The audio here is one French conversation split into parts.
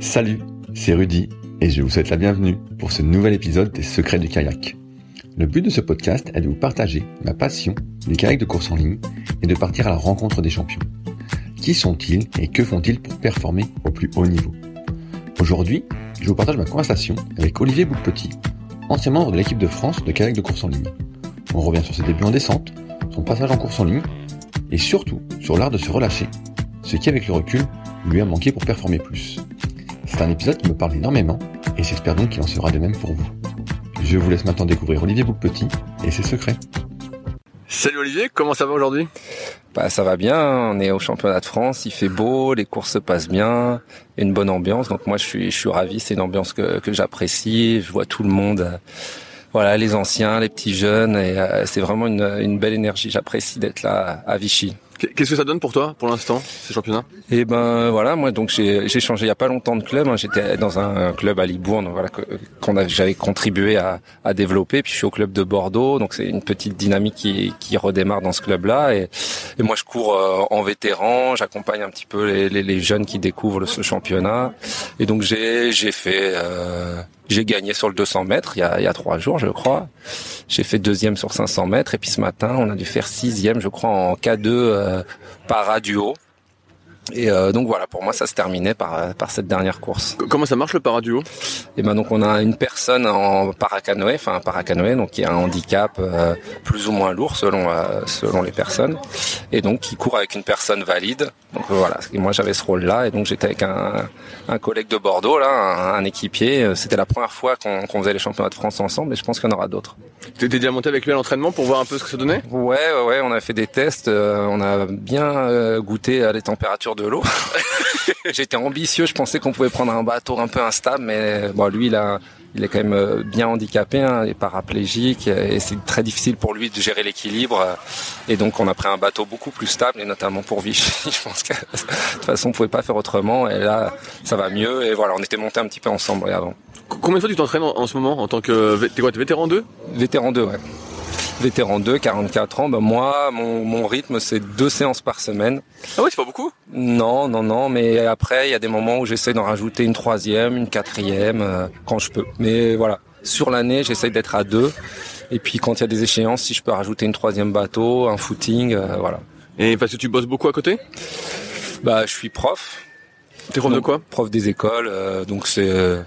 Salut, c'est Rudy et je vous souhaite la bienvenue pour ce nouvel épisode des Secrets du kayak. Le but de ce podcast est de vous partager ma passion du kayak de course en ligne et de partir à la rencontre des champions. Qui sont-ils et que font-ils pour performer au plus haut niveau? Aujourd'hui, je vous partage ma conversation avec Olivier Boupetit, ancien membre de l'équipe de France de kayak de course en ligne. On revient sur ses débuts en descente, son passage en course en ligne et surtout sur l'art de se relâcher, ce qui avec le recul lui a manqué pour performer plus. C'est un épisode qui me parle énormément et j'espère donc qu'il en sera de même pour vous. Je vous laisse maintenant découvrir Olivier Boupetit et ses secrets. Salut Olivier, comment ça va aujourd'hui? Bah ça va bien, on est au championnat de France, il fait beau, les courses se passent bien, il y a une bonne ambiance, donc moi je suis je suis ravi, c'est une ambiance que, que j'apprécie, je vois tout le monde, euh, voilà les anciens, les petits jeunes, et euh, c'est vraiment une, une belle énergie, j'apprécie d'être là à Vichy. Qu'est-ce que ça donne pour toi, pour l'instant, ces championnats Et ben voilà, moi donc j'ai changé il y a pas longtemps de club. hein. J'étais dans un club à Libourne, voilà qu'on j'avais contribué à, à développer. Puis je suis au club de Bordeaux, donc c'est une petite dynamique qui qui redémarre dans ce club-là. Et, et moi je cours euh, en vétéran, j'accompagne un petit peu les, les, les jeunes qui découvrent ce championnat. Et donc j'ai j'ai fait euh, j'ai gagné sur le 200 mètres il y a y a trois jours, je crois. J'ai fait deuxième sur 500 mètres et puis ce matin on a dû faire sixième, je crois, en K2 euh, par radio. Et euh, donc voilà, pour moi ça se terminait par euh, par cette dernière course. Comment ça marche le paraduo Et ben donc on a une personne en paracanoë, enfin un paracanoë, donc qui a un handicap euh, plus ou moins lourd selon euh, selon les personnes, et donc qui court avec une personne valide. Donc voilà, et moi j'avais ce rôle-là, et donc j'étais avec un un collègue de Bordeaux là, un, un équipier. C'était la première fois qu'on faisait les championnats de France ensemble, et je pense qu'il y en aura d'autres. T'étais déjà monté avec lui à l'entraînement pour voir un peu ce que ça donnait? Ouais, ouais, on a fait des tests, on a bien goûté à les températures de l'eau. J'étais ambitieux, je pensais qu'on pouvait prendre un bateau un peu instable, mais bon, lui, il a, il est quand même euh, bien handicapé, hein, il est paraplégique, et c'est très difficile pour lui de gérer l'équilibre. Et donc, on a pris un bateau beaucoup plus stable, et notamment pour Vichy. Je pense que de toute façon, on pouvait pas faire autrement. Et là, ça va mieux. Et voilà, on était montés un petit peu ensemble. C- Combien de fois tu t'entraînes en, en ce moment en tant que... T'es quoi, t'es vétéran 2 Vétéran 2, ouais. Vétéran 2, 44 ans. Ben moi, mon, mon rythme, c'est deux séances par semaine. Ah ouais, c'est pas beaucoup? Non, non, non. Mais après, il y a des moments où j'essaie d'en rajouter une troisième, une quatrième, euh, quand je peux. Mais voilà, sur l'année, j'essaie d'être à deux. Et puis quand il y a des échéances, si je peux rajouter une troisième bateau, un footing, euh, voilà. Et parce que tu bosses beaucoup à côté? Bah, je suis prof. T'es prof de quoi? Prof des écoles. euh, donc c'est, euh,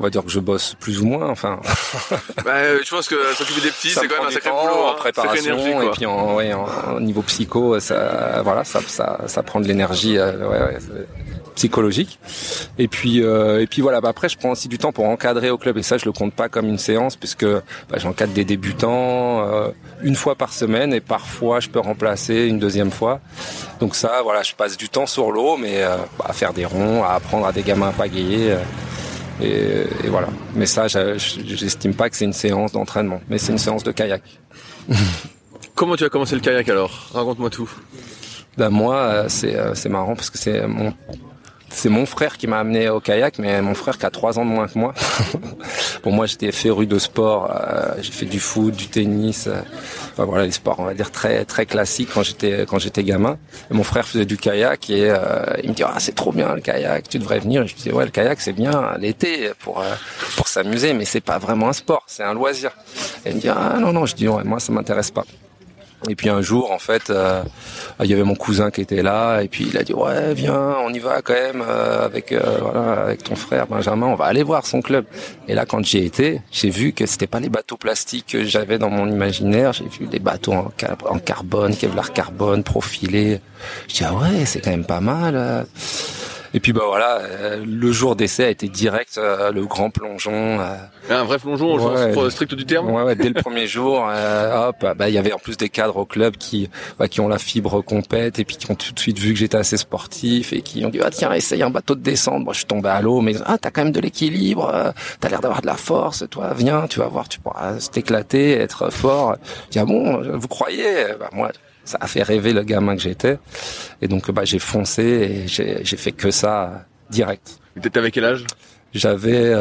on va dire que je bosse plus ou moins. Enfin, Bah euh, je pense que s'occuper des petits c'est quand même un sacré temps boulot, en hein. Préparation énergie, et puis en, ouais, en, en niveau psycho, ça, voilà, ça, ça, ça prend de l'énergie, euh, ouais, ouais, psychologique. Et puis, euh, et puis voilà. Bah après, je prends aussi du temps pour encadrer au club et ça, je le compte pas comme une séance puisque bah, j'encadre des débutants euh, une fois par semaine et parfois je peux remplacer une deuxième fois. Donc ça, voilà, je passe du temps sur l'eau, mais euh, bah, à faire des ronds, à apprendre à des gamins à pagayer. Et, et voilà. Mais ça, j'estime pas que c'est une séance d'entraînement, mais c'est une séance de kayak. Comment tu as commencé le kayak alors? Raconte-moi tout. Ben moi, c'est euh, c'est marrant parce que c'est mon c'est mon frère qui m'a amené au kayak, mais mon frère qui a trois ans de moins que moi. Pour moi, j'étais féru de sport. Euh, j'ai fait du foot, du tennis. Euh, voilà, les sports, on va dire très très classiques quand j'étais quand j'étais gamin. Mon frère faisait du kayak et euh, il me dit ah c'est trop bien le kayak, tu devrais venir. Et je disais ouais le kayak c'est bien l'été pour pour s'amuser, mais c'est pas vraiment un sport, c'est un loisir. Et il me dit ah non non, je dis ouais, moi ça m'intéresse pas. Et puis un jour, en fait, euh, il y avait mon cousin qui était là, et puis il a dit ouais, viens, on y va quand même euh, avec euh, voilà, avec ton frère Benjamin, on va aller voir son club. Et là, quand j'y étais, j'ai vu que c'était pas les bateaux plastiques que j'avais dans mon imaginaire. J'ai vu des bateaux en, en carbone, Kevlar carbone, profilés. Je dis ah ouais, c'est quand même pas mal. Et puis bah voilà, euh, le jour d'essai a été direct, euh, le grand plongeon. Euh. un vrai plongeon, au sens strict du terme. Ouais, ouais dès le premier jour, hop, bah il y avait en plus des cadres au club qui bah, qui ont la fibre compète et puis qui ont tout de suite vu que j'étais assez sportif et qui ont dit ah tiens essaye un bateau de descente. Moi je suis tombé à l'eau, mais ah t'as quand même de l'équilibre, t'as l'air d'avoir de la force, toi viens, tu vas voir, tu pourras t'éclater, être fort. Je dis ah bon, vous croyez? Bah moi ça a fait rêver le gamin que j'étais. Et donc, bah, j'ai foncé et j'ai fait que ça direct. Tu avec quel âge? J'avais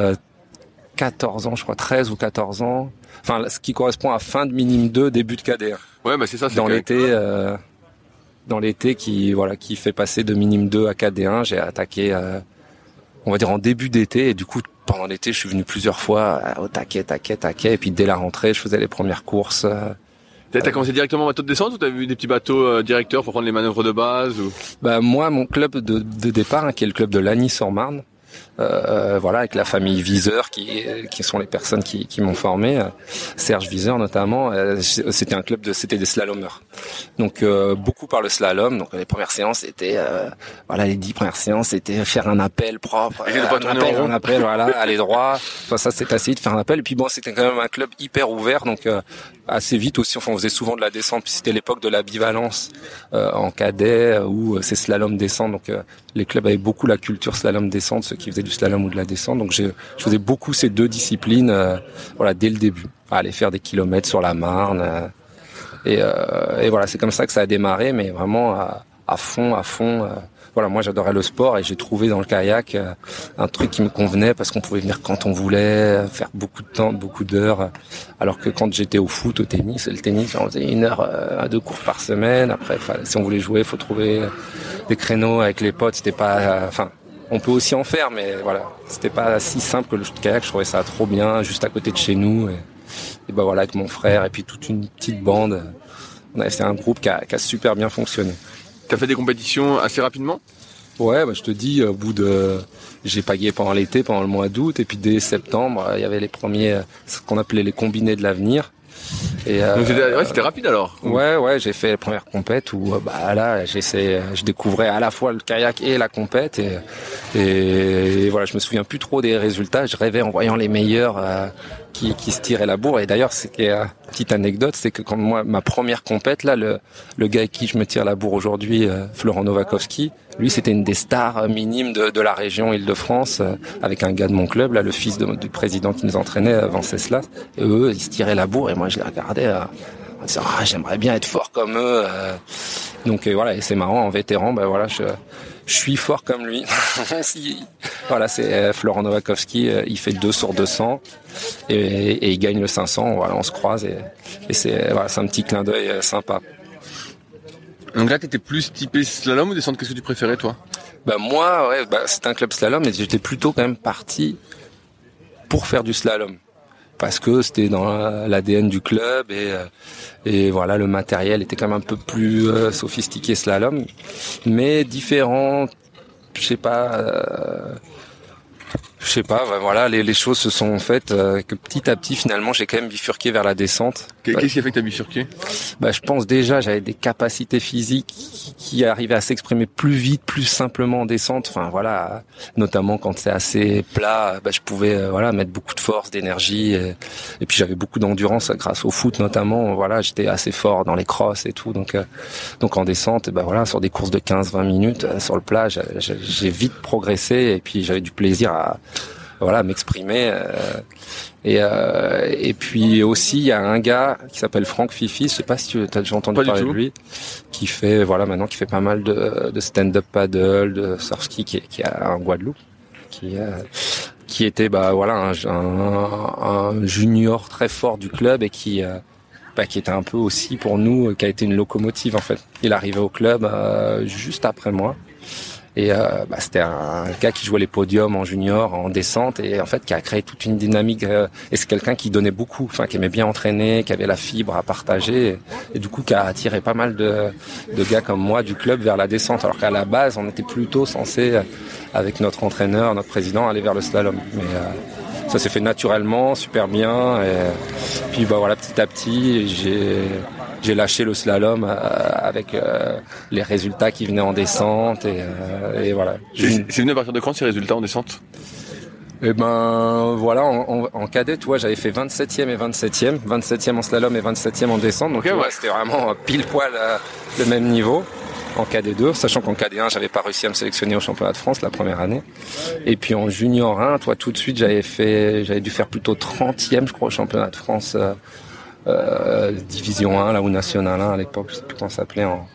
14 euh, ans, je crois, 13 ou 14 ans. Enfin, ce qui correspond à fin de minime 2, début de KD1. Ouais, bah c'est ça. Dans l'été, euh, dans l'été qui voilà, qui fait passer de minime 2 à KD1, j'ai attaqué, euh, on va dire en début d'été, et du coup pendant l'été, je suis venu plusieurs fois au taquet, taquet, taquet, et puis dès la rentrée, je faisais les premières courses. T'as commencé directement en bateau de descente ou t'as vu des petits bateaux euh, directeurs pour prendre les manœuvres de base ou... Bah moi, mon club de, de départ, hein, qui est le club de Lagny-sur-Marne, euh, voilà, avec la famille Viseur, qui, qui sont les personnes qui, qui m'ont formé. Serge Viseur notamment, euh, c'était un club de, c'était des slalomers. Donc euh, beaucoup par le slalom. Donc les premières séances étaient, voilà, les dix premières séances c'était faire un appel propre, un appel, un appel, voilà, aller droit. Enfin, ça c'est assez de faire un appel. Et puis bon, c'était quand même un club hyper ouvert, donc assez vite aussi. Enfin, on faisait souvent de la descente. Puis c'était l'époque de la bivalence en cadet où c'est slalom descente. Donc les clubs avaient beaucoup la culture slalom descente, ceux qui faisaient du slalom ou de la descente. Donc je faisais beaucoup ces deux disciplines, euh, voilà, dès le début, aller faire des kilomètres sur la Marne. Euh, euh, et, voilà, c'est comme ça que ça a démarré, mais vraiment fond, à fond. voilà, moi j'adorais le sport et j'ai trouvé dans le kayak un truc qui me convenait parce qu'on pouvait venir quand on voulait, faire beaucoup de temps, beaucoup d'heures. Alors que quand j'étais au foot, au tennis, le tennis, on faisait une heure à deux cours par semaine. Après, si on voulait jouer, il faut trouver des créneaux avec les potes. C'était pas, enfin, on peut aussi en faire, mais voilà, c'était pas si simple que le kayak. Je trouvais ça trop bien, juste à côté de chez nous. Et, et ben voilà, avec mon frère et puis toute une petite bande, on a fait un groupe qui a, super bien fonctionné. Tu as fait des compétitions assez rapidement? Ouais, bah, je te dis, au bout de, j'ai pagayé pendant l'été, pendant le mois d'août, et puis dès septembre, il y avait les premiers, ce qu'on appelait les combinés de l'avenir. Et euh, c'était rapide alors. Ouais, ouais, j'ai fait les premières compètes où euh, bah là, j'essaie, je découvrais à la fois le kayak et la compète et, et, voilà, je me souviens plus trop des résultats. Je rêvais en voyant les meilleurs euh, qui, se tiraient la bourre. Et d'ailleurs, c'est petite anecdote, c'est que quand moi ma première compète là, le, le gars avec qui je me tire la bourre aujourd'hui, Florent Novakovski, lui, c'était une des stars minimes de, de la région Île-de-France, euh, avec un gars de mon club, là, le fils du président qui nous entraînait, euh, Venceslas. Et eux, ils se tiraient la bourre, et moi, je les regardais euh, en disant, ah, j'aimerais bien être fort comme eux. Donc voilà, et c'est marrant, en vétéran, ben voilà, je, je suis fort comme lui. voilà, c'est Florent Novakovski, il fait 2 sur 200 et, et, il gagne le 500. Voilà, on se croise et, et c'est voilà, un petit clin d'œil sympa. Donc là, t'étais plus typé slalom ou descente? Qu'est-ce que tu préférais, toi? Bah moi, ouais, bah, c'était un club slalom, mais j'étais plutôt quand même parti pour faire du slalom parce que c'était dans l'ADN du club et euh, et voilà le matériel était quand même un peu plus euh, sophistiqué slalom mais différent je sais pas euh, je sais pas, voilà, les, les, choses se sont faites euh, que petit à petit, finalement, j'ai quand même bifurqué vers la descente. Qu'est-ce qui a fait que t'as bifurqué Bah, je pense déjà, j'avais des capacités physiques qui, arrivaient à s'exprimer plus vite, plus simplement en descente. Enfin, voilà, notamment quand c'est assez plat, bah, je pouvais, euh, voilà, mettre beaucoup de force, d'énergie, et, puis j'avais beaucoup d'endurance grâce au foot notamment. Voilà, j'étais assez fort dans les crosses et tout, donc, euh, donc en descente, bah voilà, sur des courses de 15-20 minutes sur le plat, j'ai vite progressé et puis j'avais du plaisir à voilà, m'exprimer. et et puis aussi, il y a un gars qui s'appelle Franck Fifi. Je sais pas si tu as déjà entendu parler de lui, qui fait voilà maintenant qui fait pas mal de, de stand-up paddle, de surf ski, qui, qui est en Guadeloupe, qui qui était bah voilà un, un, junior très fort du club et qui bah, qui était un peu aussi pour nous, qui a été une locomotive en fait. Il arrivait au club euh, juste après moi. Et euh, bah, c'était un, gars qui jouait les podiums en junior, en descente, et en fait qui a créé toute une dynamique. Euh, et c'est quelqu'un qui donnait beaucoup, enfin qui aimait bien entraîner, qui avait la fibre à partager, et, du coup qui a attiré pas mal de, de, gars comme moi du club vers la descente. Alors qu'à la base, on était plutôt censé, avec notre entraîneur, notre président, aller vers le slalom. Mais ça s'est fait naturellement, super bien. Et puis bah voilà, petit à petit, j'ai j'ai lâché le slalom euh, avec euh, les résultats qui venaient en descente et, euh, et voilà. C'est venu à partir de quand ces résultats en descente? Eh ben voilà, en, en, cadet, tu vois, j'avais fait 27e et 27e, 27e en slalom et 27e en descente, donc c'était vraiment pile poil le même niveau en KD2, sachant qu'en KD1, j'avais pas réussi à me sélectionner au championnat de France la première année. Et puis en junior 1, toi, tout de suite, j'avais fait, j'avais dû faire plutôt 30e, je crois, au championnat de France, euh, division 1, là, ou national 1 à l'époque, je sais plus comment ça s'appelait, en,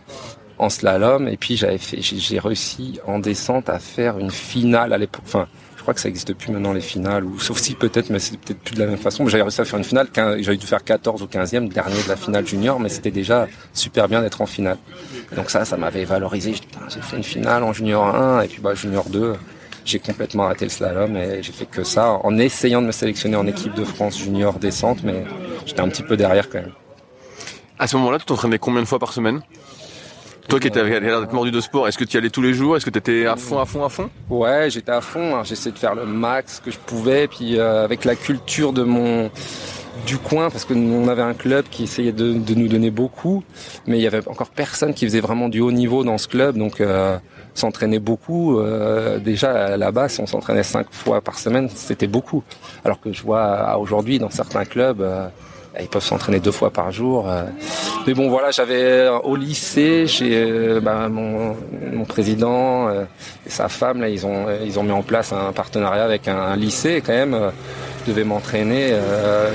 en slalom. Et puis j'avais fait, j'ai réussi en descente à faire une finale à l'époque, enfin, je crois que ça n'existe plus maintenant les finales, ou sauf si peut-être, mais c'est peut-être plus de la même façon. J'avais réussi à faire une finale, j'avais dû faire 14 ou 15e, dernier de la finale junior, mais c'était déjà super bien d'être en finale. Donc ça, ça m'avait valorisé. J'ai fait une finale en junior 1 et puis bah junior 2 j'ai complètement raté le slalom et j'ai fait que ça en essayant de me sélectionner en équipe de France junior descente, mais j'étais un petit peu derrière quand même. À ce moment-là, tu t'entraînais combien de fois par semaine? Toi qui avais l'air d'être mordu de sport, est-ce que tu y allais tous les jours? Est-ce que tu étais à fond, à fond, à fond? Ouais, j'étais à fond. J'essayais de faire le max que je pouvais. Puis euh, avec la culture de mon du coin, parce que on avait un club qui essayait de, nous donner beaucoup, mais il y avait encore personne qui faisait vraiment du haut niveau dans ce club. Donc euh, s'entraîner beaucoup. Euh, déjà à la base, on s'entraînait cinq fois par semaine, c'était beaucoup. Alors que je vois aujourd'hui dans certains clubs ils peuvent s'entraîner deux fois par jour. Euh. Mais bon, voilà, j'avais euh, au lycée, euh, bah, mon, mon, président et sa femme, là, ils ont ils ont mis en place un partenariat avec un, lycée quand même. Je devais m'entraîner,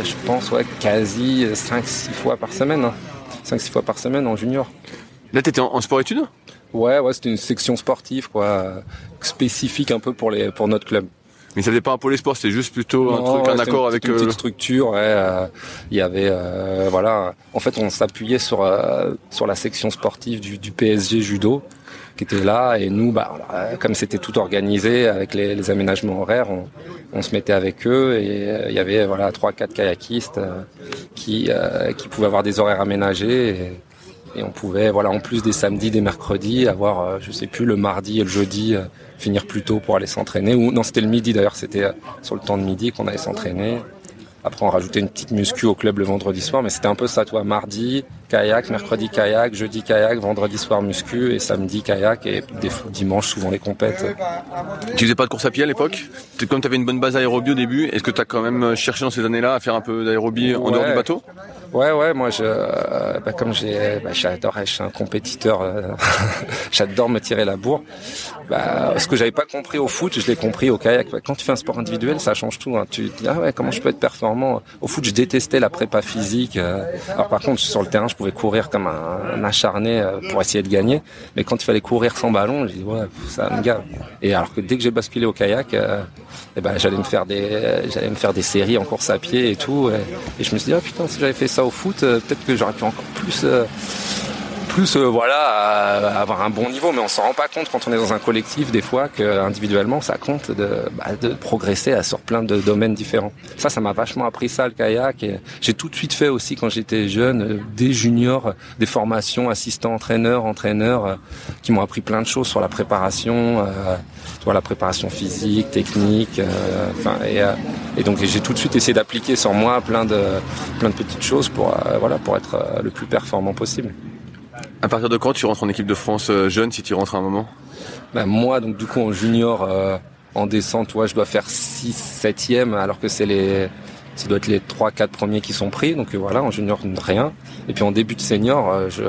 je pense, ouais, quasi 5-6 fois par semaine. Hein. 5-6 fois par semaine en junior. Là, t'étais en, en sport-études Ouais, ouais, c'était une section sportive, quoi, spécifique un peu pour les pour notre club. Mais ça n'était pas un pôle sport, c'était juste plutôt un truc, un accord avec. Une petite euh, structure. Euh, il y avait, euh, voilà. En fait, on s'appuyait sur sur la section sportive du, du, PSG judo qui était là et nous, bah, comme c'était tout organisé avec les, les aménagements horaires, on, on, se mettait avec eux et il y avait voilà trois quatre kayakistes qui qui pouvaient avoir des horaires aménagés. Et, et on pouvait, voilà, en plus des samedis, des mercredis, avoir, je sais plus, le mardi et le jeudi finir plus tôt pour aller s'entraîner. Ou non, c'était le midi d'ailleurs, c'était euh, sur le temps de midi qu'on allait s'entraîner. Après, on rajoutait une petite muscu au club le vendredi soir, mais c'était un peu ça, toi. Mardi, kayak, mercredi, kayak, jeudi, kayak, vendredi soir, muscu, et samedi, kayak, et des dimanche, souvent les compètes. Tu faisais pas de course à pied à l'époque? Comme tu avais une bonne base aérobie au début, est-ce que tu as quand même cherché dans ces années-là à faire un peu d'aérobie en dehors du bateau? Ouais, ouais, moi, je, euh, bah, comme j'ai, bah, j'adore, je suis un compétiteur, euh, j'adore me tirer la bourre. Bah, ce que j'avais pas compris au foot, je l'ai compris au kayak. Quand tu fais un sport individuel, ça change tout. Hein. Tu te dis, ah ouais, comment je peux être performant? Au foot, je détestais la prépa physique. Euh. Alors par contre, sur le terrain, je pouvais courir comme un, acharné pour essayer de gagner. Mais quand il fallait courir sans ballon, je dis, ouais, ça me gave. Et alors que dès que j'ai basculé au kayak, eh ben, j'allais me faire des, j'allais me faire des séries en course à pied et tout. Et, je me suis dit, ah putain, si j'avais fait ça au foot, euh, peut-être que j'aurais pu encore plus euh, plus euh, voilà avoir un bon niveau. Mais on s'en rend pas compte quand on est dans un collectif des fois que individuellement ça compte de, bah, de progresser sur plein de domaines différents. Ça ça m'a vachement appris ça le kayak. Et j'ai tout de suite fait aussi quand j'étais jeune des juniors des formations assistant entraîneur entraîneur qui m'ont appris plein de choses sur la préparation euh, la préparation physique technique enfin et, et donc j'ai tout de suite essayé d'appliquer sur moi plein de plein de petites choses pour voilà pour être le plus performant possible à partir de quand tu rentres en équipe de France euh, jeune, si tu rentres à un moment? Ben Moi, donc du coup, en junior, euh, en descente, ouais, je dois faire 6 7e, alors que c'est les... Ça doit être les 3-4 premiers qui sont pris. Donc euh, voilà, en junior, rien. Et puis en début de senior, je,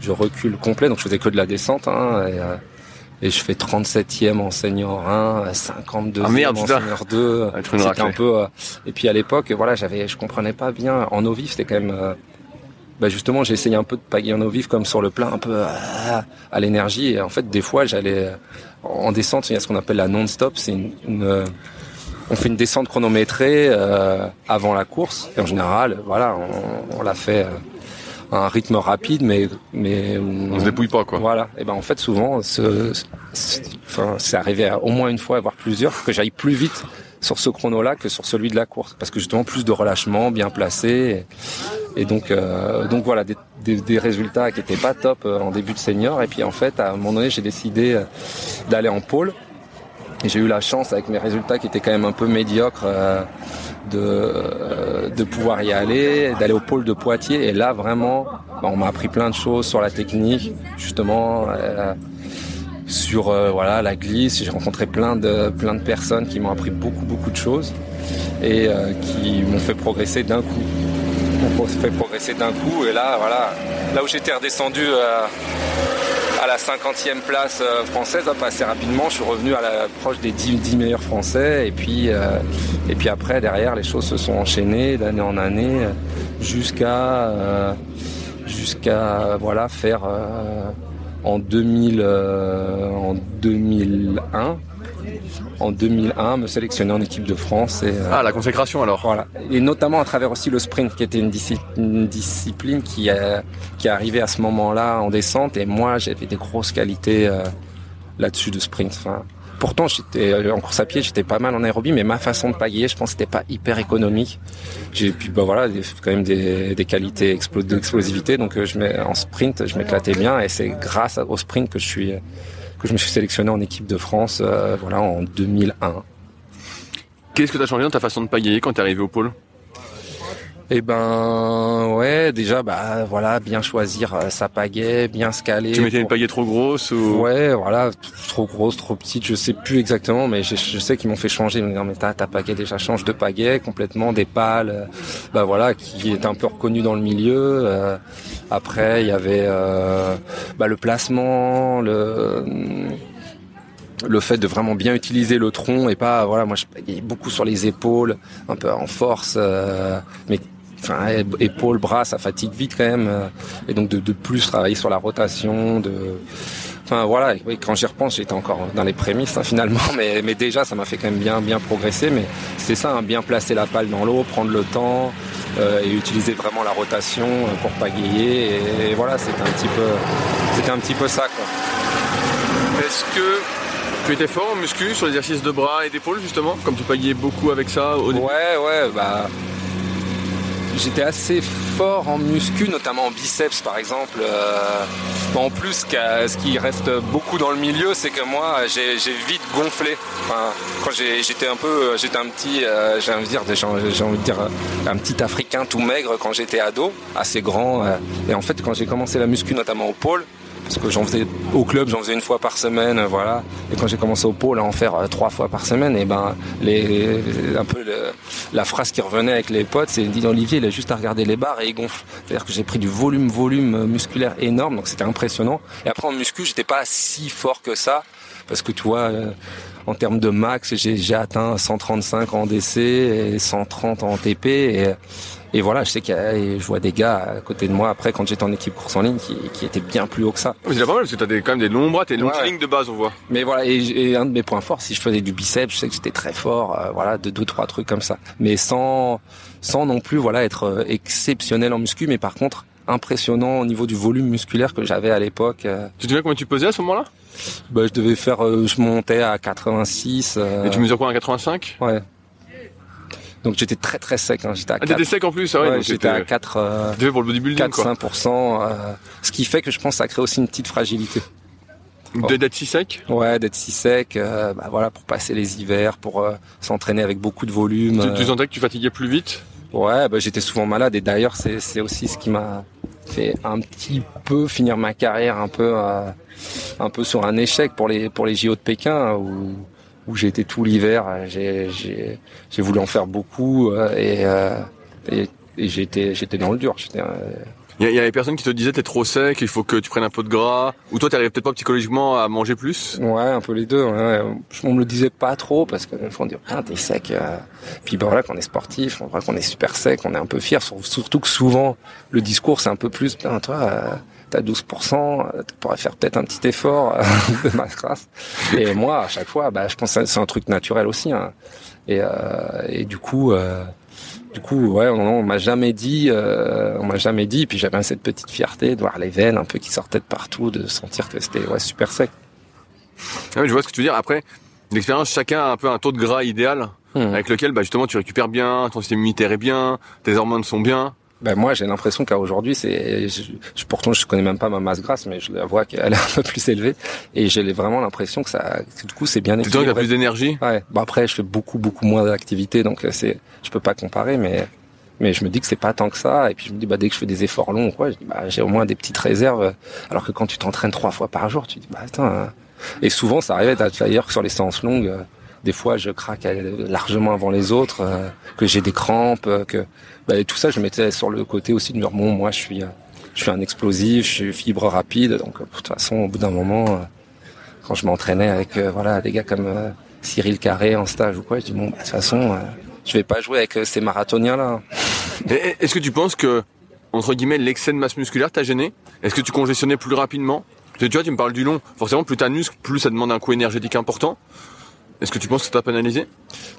je recule complet. Donc je faisais que de la descente. Hein, et, et je fais 37e en senior 1, 52e Ah, merde, en putain. senior 2. Être une C'était raclée. un peu euh, et puis à l'époque voilà, j'avais je comprenais pas bien en eau vive, c'était quand même euh, bah justement, j'ai essayé un peu de pagayer en eau vive comme sur le plein un peu à l'énergie et en fait des fois j'allais euh, en descente, il y a ce qu'on appelle la non-stop, c'est une, une, euh, on fait une descente chronométrée euh, avant la course et en général, voilà, on, on la fait euh, à un rythme rapide mais mais On se dépouille pas, quoi. voilà. Et ben en fait souvent, ce, ce- enfin, c'est arrivé à au moins une fois, voire plusieurs, que j'aille plus vite sur ce chrono-là que sur celui de la course, parce que justement plus de relâchement, bien placé, et, et donc euh, donc voilà des, résultats qui étaient pas top euh, en début de senior. Et puis en fait, à un moment donné, j'ai décidé euh, d'aller en pôle. J'ai eu la chance avec mes résultats qui étaient quand même un peu médiocres de, de pouvoir y aller, d'aller au pôle de Poitiers. Et là vraiment, bah, on m'a appris plein de choses sur la technique, justement, sur voilà la glisse. J'ai rencontré plein de plein de personnes qui m'ont appris beaucoup beaucoup de choses et qui m'ont fait progresser d'un coup. M'ont fait progresser d'un coup. Et là voilà, là où j'étais redescendu. euh, à la 50e place euh, française, assez rapidement, je suis revenu à la proche des 10, 10 meilleurs français. Et puis, euh, et puis après, derrière, les choses se sont enchaînées d'année en année jusqu'à jusqu'à voilà faire en 2000 euh, en 2001 en 2001 me sélectionner en équipe de France et euh, Ah, la consécration alors. voilà. Et notamment à travers aussi le sprint, qui était une, disci- une discipline qui, euh, qui est arrivée à ce moment-là en descente. Et moi, j'avais des grosses qualités euh, là-dessus de sprint. Enfin, pourtant, j'étais en course à pied, j'étais pas mal en aérobie, mais ma façon de pagayer, je pense, que c'était pas hyper économique. J'ai puis bah voilà, des- quand même des, des qualités explo- d'explosivité. Donc, je mets en sprint, je m'éclatais bien, et c'est grâce au sprint que je suis que je me suis sélectionné en équipe de France, euh, voilà, en 2001. Qu'est-ce que t'as changé dans ta façon de pagayer quand t'es arrivé au pôle? Eh ben ouais, déjà bah voilà, bien choisir euh, sa pagaie, bien se caler. Tu mettais une pagaie trop grosse ou Ouais, voilà, trop grosse, trop petite, je sais plus exactement, mais je, je sais qu'ils m'ont fait changer. Ils m'ont dit, non mais ta, ta pagaie déjà change de pagaie complètement, des pales, euh, bah voilà, qui est un peu reconnu dans le milieu. euh. après, il y avait euh, bah, le placement, le le fait de vraiment bien utiliser le tronc et pas voilà moi je pagayais beaucoup sur les épaules un peu en force euh, mais enfin é- épaules bras ça fatigue vite quand même euh, et donc de, de plus travailler sur la rotation de enfin voilà oui, quand j'y repense j'étais encore dans les prémices hein, finalement mais mais déjà ça m'a fait quand même bien bien progresser mais c'est ça hein, bien placer la palle dans l'eau prendre le temps euh, et utiliser vraiment la rotation euh, pour pagayer et, et voilà c'était un petit peu c'était un petit peu ça quoi Est-ce que tu étais fort en muscu sur l'exercice de bras et d'épaule justement Comme tu payais beaucoup avec ça au début? Ouais, ouais, bah. J'étais assez fort en muscu, notamment en biceps par exemple. Euh, en plus, ce qui reste beaucoup dans le milieu, c'est que moi, j'ai vite gonflé. Enfin, quand j'étais un peu, j'étais un petit, euh, j'ai envie de dire, j'ai envie de dire, un petit Africain tout maigre quand j'étais ado, assez grand. euh, et en fait, quand j'ai commencé la muscu, notamment au pôle, parce que j'en faisais au club, j'en faisais une fois par semaine, euh, voilà. Et quand j'ai commencé au pôle à en faire euh, trois fois par semaine, et ben les, un peu le- la phrase qui revenait avec les potes, c'est dit Olivier, il a juste à regarder les barres et il gonfle. C'est-à-dire que j'ai pris du volume, volume euh, musculaire énorme, donc c'était impressionnant. Et après en muscu, j'étais pas si fort que ça, parce que tu vois. en termes de max, j'ai j'ai atteint 135 en DC et 130 en TP. Et, et voilà, je sais qu'il y a, et je vois des gars à côté de moi après quand j'étais en équipe course en ligne qui, qui étaient bien plus haut que ça. C'est pas mal parce que t'as des, quand même des longs bras, t'es une longue Ouais. ligne de base on voit. Mais voilà, et, et un de mes points forts, si je faisais du biceps, je sais que j'étais très fort, euh, voilà, de deux trois trucs comme ça. Mais sans sans non plus voilà être euh, exceptionnel en muscu, mais par contre impressionnant au niveau du volume musculaire que j'avais à l'époque. euh, Tu te souviens combien tu pesais à ce moment-là? Bah, je devais faire, euh, je montais à 86. euh, Et tu mesures quoi, un 85 Ouais. Donc j'étais très très sec. Hein. J'étais à Ah, t'étais 4, sec en plus, ah ouais, j'étais à c'était 4, euh, pour le bodybuilding quoi. 4-5%. euh, ce qui fait que je pense que ça crée aussi une petite fragilité. De- D'être si sec? Ouais, d'être si sec, euh, bah voilà, pour passer les hivers, pour euh, s'entraîner avec beaucoup de volume. tu, tu euh, sentais que tu fatiguais plus vite? Ouais, bah, j'étais souvent malade et d'ailleurs c'est c'est aussi ce qui m'a fait un petit peu finir ma carrière un peu euh, un peu sur un échec pour les pour les JO de Pékin où où j'ai été tout l'hiver. euh, J'ai voulu en faire beaucoup euh, et euh, et, et j'étais j'étais dans le dur. Il y, a des personnes qui te disaient t'es trop sec, il faut que tu prennes un peu de gras. Ou toi, t'arrives peut-être pas psychologiquement à manger plus? Ouais, un peu les deux. Ouais. On me le disait pas trop parce que dire putain t'es sec. Puis ben voilà, qu'on est sportif, on voit qu'on est super sec, on est un peu fier. Surtout que souvent le discours c'est un peu plus toi. Euh, t'as 12%, tu pourrais faire peut-être un petit effort euh, de masse grasse. Et moi, à chaque fois, bah, je pense que c'est un truc naturel aussi. Hein. Et, et du coup, du coup, ouais, on, m'a jamais dit, euh, on m'a jamais dit. Puis j'avais cette petite fierté de voir les veines un peu qui sortaient de partout, de sentir que c'était ouais super sec. Ah je vois ce que tu veux dire. Après, l'expérience, chacun a un peu un taux de gras idéal hmm. avec lequel, bah, justement, tu récupères bien, ton système immunitaire est bien, tes hormones sont bien. Ben moi, j'ai l'impression qu'à aujourd'hui, c'est, je, pourtant, je connais même pas ma masse grasse, mais je la vois qu'elle est un peu plus élevée, et j'ai vraiment l'impression que ça, du coup, c'est bien. Tu as plus d'énergie. Ouais. Bon après, je fais beaucoup, beaucoup moins d'activités, donc euh, c'est, je peux pas comparer, mais, mais je me dis que c'est pas tant que ça, et puis je me dis, bah dès que je fais des efforts longs, quoi, bah, j'ai au moins des petites réserves, alors que quand tu t'entraînes trois fois par jour, tu dis, bah attends. Hein. Et souvent, ça arrive d'ailleurs que sur les séances longues euh, des fois je craque largement avant les autres, euh, que j'ai des crampes, euh, que bah, tout ça je mettais sur le côté aussi de me moi je suis euh, je suis un explosif, je suis fibre rapide, donc de toute façon au bout d'un moment quand je m'entraînais avec voilà des gars comme Cyril Carré en stage ou quoi, je dis bon bah, de toute façon je vais pas jouer avec ces marathoniens là. Est-ce que tu penses que entre guillemets l'excès de masse musculaire t'a gêné? Est-ce que tu congestionnais plus rapidement? Tu vois, tu me parles du long. Forcément, plus t'as de plus ça demande un coût énergétique important. Est-ce que tu penses que ça t'a pénalisé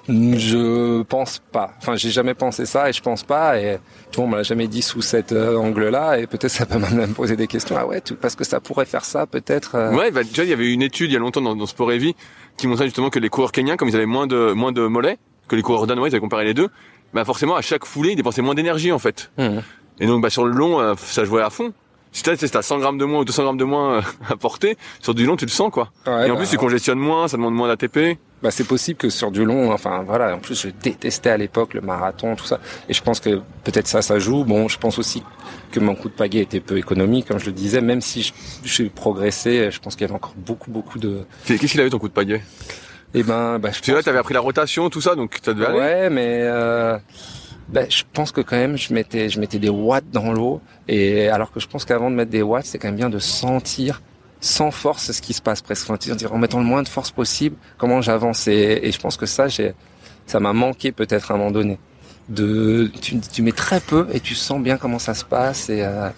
Je pense pas. Enfin, j'ai jamais pensé ça et je pense pas. Et tout le monde m'a jamais dit sous cet euh, angle-là. Et peut-être ça peut même me poser des questions. Ah ouais, parce que ça pourrait faire ça, peut-être. Euh. Ouais, bah, tu vois, il y avait une étude il y a longtemps dans, dans Sport et Vie qui montrait justement que les coureurs kenyans, comme ils avaient moins de moins de mollets que les coureurs danois, ils avaient comparé les deux. Bah forcément, à chaque foulée, ils dépensaient moins d'énergie en fait. Mmh. Et donc, bah sur le long, euh, ça jouait à fond si t'as 100 grammes de moins ou 200 grammes de moins à porter, sur du long, tu le sens, quoi. et en plus, tu bah, congestionnes moins, ça demande moins d'ATP bah, c'est possible que sur du long, enfin voilà, en plus je détestais à l'époque le marathon, tout ça, et je pense que peut-être ça, ça joue. Bon, je pense aussi que mon coup de pagaie était peu économique, comme je le disais, même si je, suis progressé, je pense qu'il y avait encore beaucoup, beaucoup de. Qu'est-ce qu'il avait ton coup de pagaie? Eh ben, bah, je. Tu vois, t'avais appris la rotation, tout ça, donc ça devait aller. Ouais, mais. Euh... Ben, je pense que quand même je mettais je mettais des watts dans l'eau et alors que je pense qu'avant de mettre des watts c'est quand même bien de sentir sans force ce qui se passe presque. en mettant le moins de force possible, comment j'avance. Et, je pense que ça, j'ai, ça m'a manqué peut-être à un moment donné. De, tu, tu, mets très peu et tu sens bien comment ça se passe. Et, euh,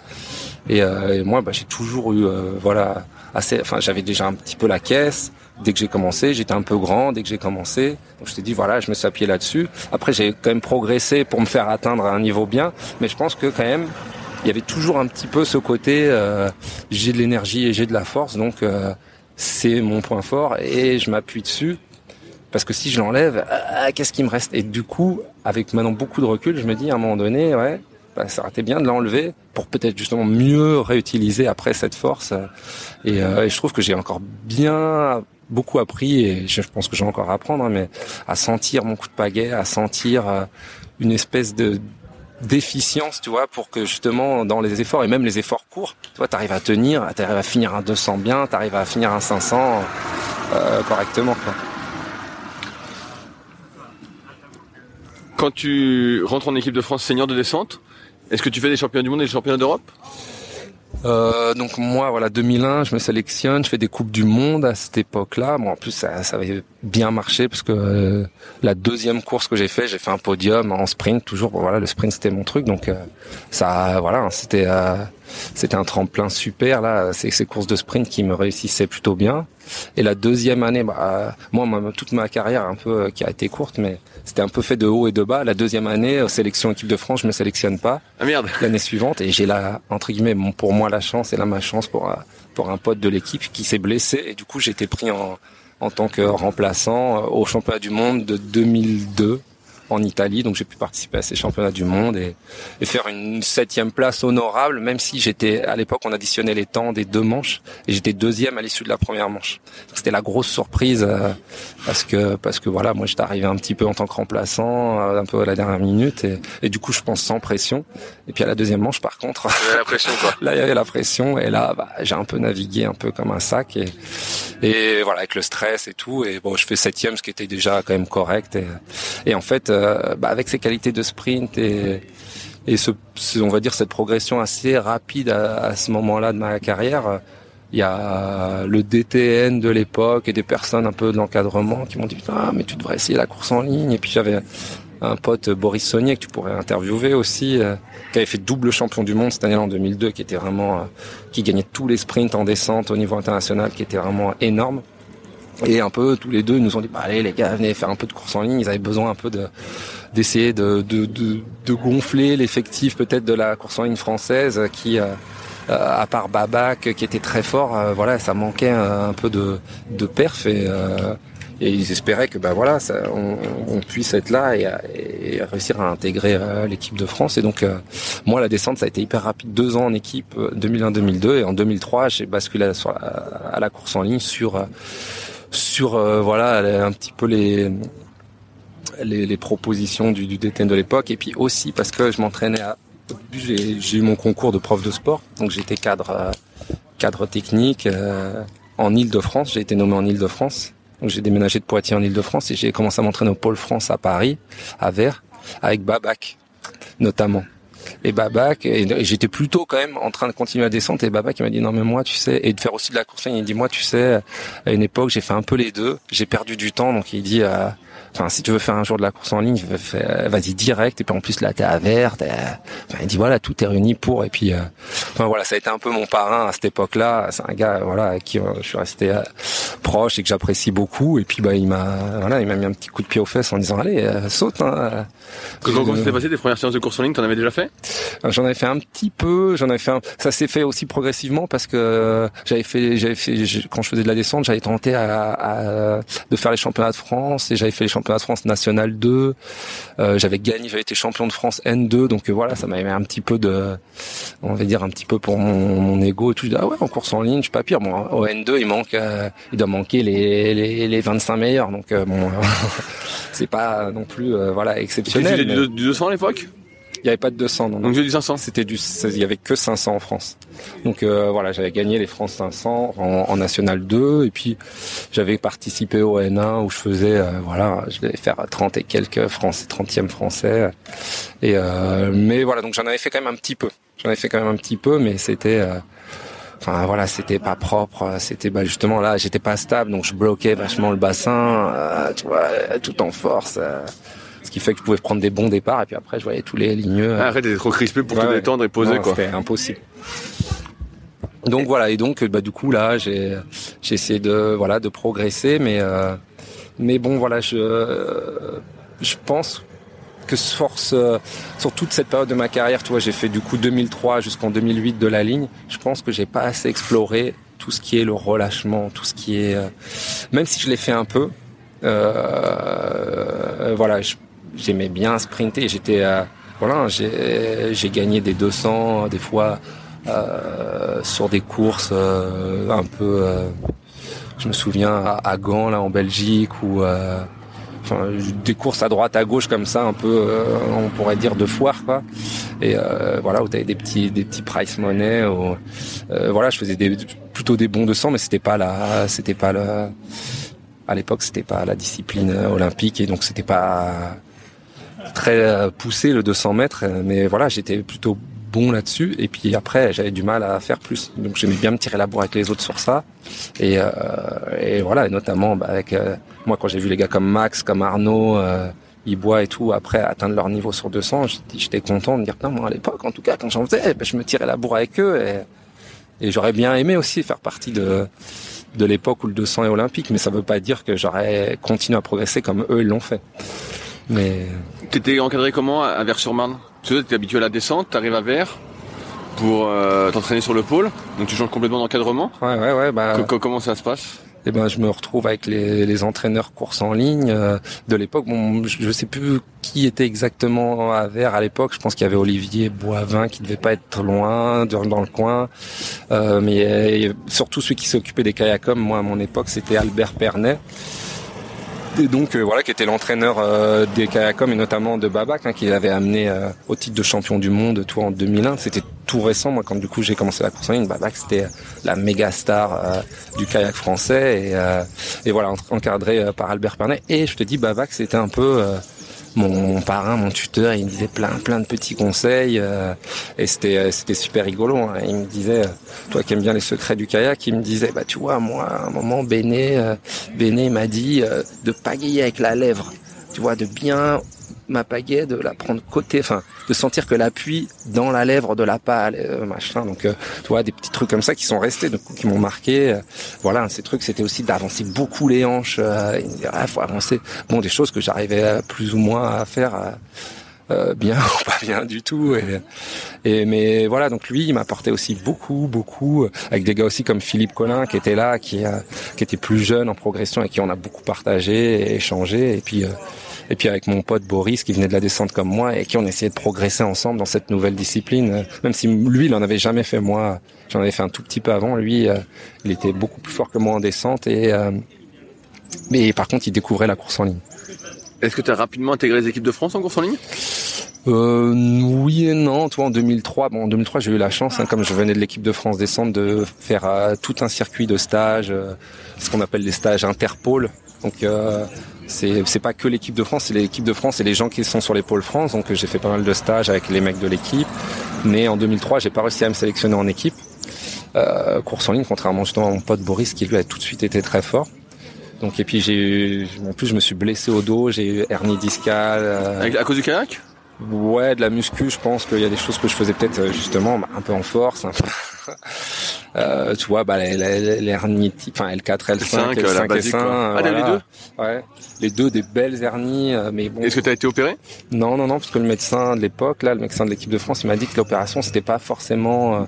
et, euh, moi, bah, j'ai toujours eu, euh, voilà, assez. Enfin, j'avais déjà un petit peu la caisse. Dès que j'ai commencé, j'étais un peu grand. Dès que j'ai commencé, donc je t'ai dit voilà, je me suis appuyé là-dessus. Après, j'ai quand même progressé pour me faire atteindre un niveau bien. Mais je pense que quand même, il y avait toujours un petit peu ce côté euh, j'ai de l'énergie et j'ai de la force, donc euh, c'est mon point fort et je m'appuie dessus parce que si je l'enlève, ah, qu'est-ce qui me reste? Et du coup, avec maintenant beaucoup de recul, je me dis à un moment donné, ouais, bah, ça aurait été bien de l'enlever pour peut-être justement mieux réutiliser après cette force. Et, euh, et je trouve que j'ai encore bien beaucoup appris et je pense que j'ai encore à apprendre, mais à sentir mon coup de pagaie, à sentir euh, une espèce de d'efficience, tu vois, pour que justement dans les efforts et même les efforts courts, tu vois, t'arrives à tenir, t'arrives à finir un 200 bien, t'arrives à finir un 500 euh, correctement. Quoi. Quand tu rentres en équipe de France senior de descente, est-ce que tu fais des championnats du monde et des championnats d'Europe? Euh, donc moi, voilà, 2001, je me sélectionne, je fais des coupes du monde à cette époque-là. Bon, en plus, ça, ça avait bien marché parce que euh, la deuxième course que j'ai fait, j'ai fait un podium en sprint. Toujours, bon, voilà, le sprint c'était mon truc, donc euh, ça, voilà, c'était c'était un tremplin super là. C'est ces courses de sprint qui me réussissaient plutôt bien. Et la deuxième année, bah, moi, toute ma carrière un peu qui a été courte, mais c'était un peu fait de haut et de bas. La deuxième année, sélection équipe de France, je me sélectionne pas. Ah merde. L'année suivante, et j'ai la entre guillemets, pour moi la chance et là ma chance pour pour un pote de l'équipe qui s'est blessé et du coup j'ai été pris en en tant que remplaçant au championnat du monde de 2002 en Italie, donc j'ai pu participer à ces championnats du monde et, et faire une septième place honorable, même si j'étais à l'époque on additionnait les temps des deux manches et j'étais deuxième à l'issue de la première manche. C'était la grosse surprise euh, parce que parce que voilà, moi j'étais arrivé un petit peu en tant que remplaçant, euh, un peu à la dernière minute et, et du coup je pense sans pression. Et puis à la deuxième manche par contre, il y avait la pression quoi. là il y avait la pression et là bah, j'ai un peu navigué un peu comme un sac et et voilà avec le stress et tout et bon je fais septième ce qui était déjà quand même correct et, et en fait euh, bah, avec ses qualités de sprint et on va dire cette progression assez rapide à, ce moment-là de ma carrière. Il y a le DTN de l'époque et des personnes un peu de l'encadrement qui m'ont dit ah mais tu devrais essayer la course en ligne et puis j'avais un pote Boris Saunier que tu pourrais interviewer aussi, euh, qui avait fait double champion du monde cette année en 2002, qui était vraiment, euh, qui gagnait tous les sprints en descente au niveau international, qui était vraiment énorme. Et un peu tous les deux, nous ont dit bah allez les gars, venez faire un peu de course en ligne. Ils avaient besoin un peu de d'essayer de, de, de, de, gonfler l'effectif peut-être de la course en ligne française qui euh, à part Babac qui était très fort, voilà, ça manquait un peu de, de perf. Et et ils espéraient que ben voilà ça, on, on, puisse être là et, et réussir à intégrer euh, l'équipe de France. Et donc euh, moi la descente ça a été hyper rapide. Deux ans en équipe 2001-2002 euh, et en 2003 j'ai basculé à, la course en ligne sur sur voilà un petit peu les les, propositions du, du DTN de l'époque. Et puis aussi parce que je m'entraînais à j'ai eu mon concours de prof de sport. Donc j'étais cadre cadre technique en Île-de-France. J'ai été nommé en Île-de-France. Donc j'ai déménagé de Poitiers en Ile-de-France et j'ai commencé à m'entraîner au Pôle France à Paris, à Vers, avec Babac notamment. Et Babac, et j'étais plutôt quand même en train de continuer à descendre et Babac il m'a dit non mais moi tu sais, et de faire aussi de la course, il dit moi tu sais, à une époque j'ai fait un peu les deux, j'ai perdu du temps donc il dit euh, Enfin, si tu veux faire un jour de la course en ligne, vas-y direct. Et puis en plus là, t'es à vert. Il dit voilà, tout est réuni pour. Et puis, euh, voilà, ça a été un peu mon parrain à cette époque-là. C'est un gars, voilà, à qui euh, je suis resté euh, proche et que j'apprécie beaucoup. Et puis bah, il m'a, voilà, il m'a mis un petit coup de pied aux fesses en disant allez, saute. Hein. Comment s'était passé tes premières séances de course en ligne T'en avais déjà fait? J'en avais fait un petit peu. J'en avais fait. Un... Ça s'est fait aussi progressivement parce que j'avais fait, j'avais fait quand je faisais de la descente, j'avais tenté à, à, de faire les championnats de France et j'avais fait les championnats championnat de France national 2. Euh, j'avais gagné, j'avais été champion de France N2, donc euh, voilà, ça m'avait mis un petit peu de, on va dire un petit peu pour mon, mon ego et tout. ah ouais, en course en ligne, je suis pas pire. Bon, au N2, il manque, euh, il doit manquer les, les, les 25 meilleurs, donc bon, c'est pas non plus voilà exceptionnel. Tu faisais du 200 à l'époque? Il n'y avait pas de 200. Non, Donc j'ai du 500. C'était du, il y avait que 500 en France. Donc euh, voilà, j'avais gagné les France 500 en, National 2 et puis j'avais participé au N1 où je faisais, euh, voilà, je devais faire 30 et quelques français, 30e français. Et euh, mais voilà, donc j'en avais fait quand même un petit peu. J'en avais fait quand même un petit peu, mais c'était enfin voilà c'était pas propre c'était bah justement là j'étais pas stable donc je bloquais vachement le bassin tu vois tout en force ce qui fait que je pouvais prendre des bons départs et puis après je voyais tous les ligneux. Ah, arrête d'être trop crispé pour te détendre et poser quoi. C'était impossible. Donc voilà et donc bah du coup là j'ai j'ai essayé de voilà de progresser mais euh, mais bon voilà je je pense que force sur toute cette période de ma carrière, tu vois, j'ai fait du coup 2003 jusqu'en 2008 de la ligne. Je pense que j'ai pas assez exploré tout ce qui est le relâchement, tout ce qui est, euh, même si je l'ai fait un peu, euh, voilà, je, j'aimais bien sprinter. J'étais, euh, voilà, j'ai gagné des 200 des fois euh, sur des courses euh, un peu. Euh, je me souviens à, à, Gand là en Belgique ou enfin des courses à droite à gauche comme ça un peu on pourrait dire de foire quoi et voilà où t'avais des petits des petits price money voilà je faisais des plutôt des bons de sang mais c'était pas la c'était pas le à l'époque c'était pas la discipline olympique et donc c'était pas très euh, poussé le 200 mètres, euh, mais voilà, j'étais plutôt bon là-dessus. Et puis après, j'avais du mal à faire plus. Donc j'aimais bien me tirer la bourre avec les autres sur ça. Et, euh, voilà, et notamment bah, avec moi quand j'ai vu les gars comme Max, comme Arnaud, euh, Ibois et tout, après atteindre leur niveau sur 200, j'étais content de dire putain moi à l'époque, en tout cas quand j'en faisais, bah, je me tirais la bourre avec eux. Et, j'aurais bien aimé aussi faire partie de de l'époque où le 200 est olympique, mais ça veut pas dire que j'aurais continué à progresser comme eux l'ont fait. Mais T'étais encadré comment à Vers-sur-Marne Tu es habitué à la descente, t'arrives à Vers pour euh, t'entraîner sur le pôle, donc tu changes complètement d'encadrement. Ouais, ouais, ouais. Bah, comment ça se passe? eh ben, je me retrouve avec les, les entraîneurs course en ligne euh, de l'époque. Bon, je, sais plus qui était exactement à Vers à l'époque. Je pense qu'il y avait Olivier Boivin qui devait pas être loin, dans, dans le coin. Euh, mais surtout celui qui s'occupait des kayakums, moi à mon époque, c'était Albert Pernet et donc euh, voilà qui était l'entraîneur euh, des Kayakom et notamment de Babac hein, qui l'avait amené euh, au titre de champion du monde tout en 2001 c'était tout récent. Moi quand du coup j'ai commencé la course en ligne Babac c'était la méga star du kayak français. Et, et voilà encadré par Albert Pernet. Et je te dis Babac c'était un peu mon, parrain, mon tuteur, il me disait plein plein de petits conseils et c'était c'était super rigolo. Hein. Il me disait, toi qui aimes bien les secrets du kayak, il me disait, bah tu vois, moi à un moment Béné, Béné m'a dit de pagayer avec la lèvre, tu vois, de bien ma pagaie, de la prendre côté, enfin, de sentir que l'appui dans la lèvre de la pâle, euh, machin. Donc, euh, tu vois, des petits trucs comme ça qui sont restés, donc, qui m'ont marqué. Euh, voilà, ces trucs, c'était aussi d'avancer beaucoup les hanches. Euh, il ah, faut avancer. Bon, des choses que j'arrivais plus ou moins à faire. bien ou pas bien du tout et, et mais voilà donc lui il m'apportait aussi beaucoup beaucoup avec des gars aussi comme Philippe Collin qui était là qui qui était plus jeune en progression et qui on a beaucoup partagé et échangé et puis et puis avec mon pote Boris qui venait de la descente comme moi et qui on essayait de progresser ensemble dans cette nouvelle discipline. Même si lui, il en avait jamais fait moi, j'en avais fait un tout petit peu avant. Lui, euh, il était beaucoup plus fort que moi en descente et euh, mais par contre, il découvrait la course en ligne. Est-ce que tu as rapidement intégré les équipes de France en course en ligne? Euh, oui et non. Toi, en 2003, bon, en 2003, j'ai eu la chance, hein, comme je venais de l'équipe de France descente, de faire euh, tout un circuit de stages, ce qu'on appelle des stages Interpol. Donc, c'est pas que l'équipe de France, c'est l'équipe de France et les gens qui sont sur les pôles France. Donc j'ai fait pas mal de stages avec les mecs de l'équipe. Mais en 2003, j'ai pas réussi à me sélectionner en équipe. Euh, course en ligne, contrairement justement à mon pote Boris qui lui a tout de suite été très fort. Donc et puis j'ai en plus je me suis blessé au dos, j'ai eu hernie discale. Euh, à cause du kayak? Ouais, de la muscu, je pense qu'il y a des choses que je faisais peut-être euh, justement un peu en force. euh, tu vois, bah, l'hernie, enfin L4, L5, L5, L5 Ah, les deux? Ouais, les deux des belles hernies, euh, mais bon. Est-ce que tu as été opéré? Non, non, non, parce que le médecin de l'époque, là, le médecin de l'équipe de France, il m'a dit que l'opération c'était pas forcément euh,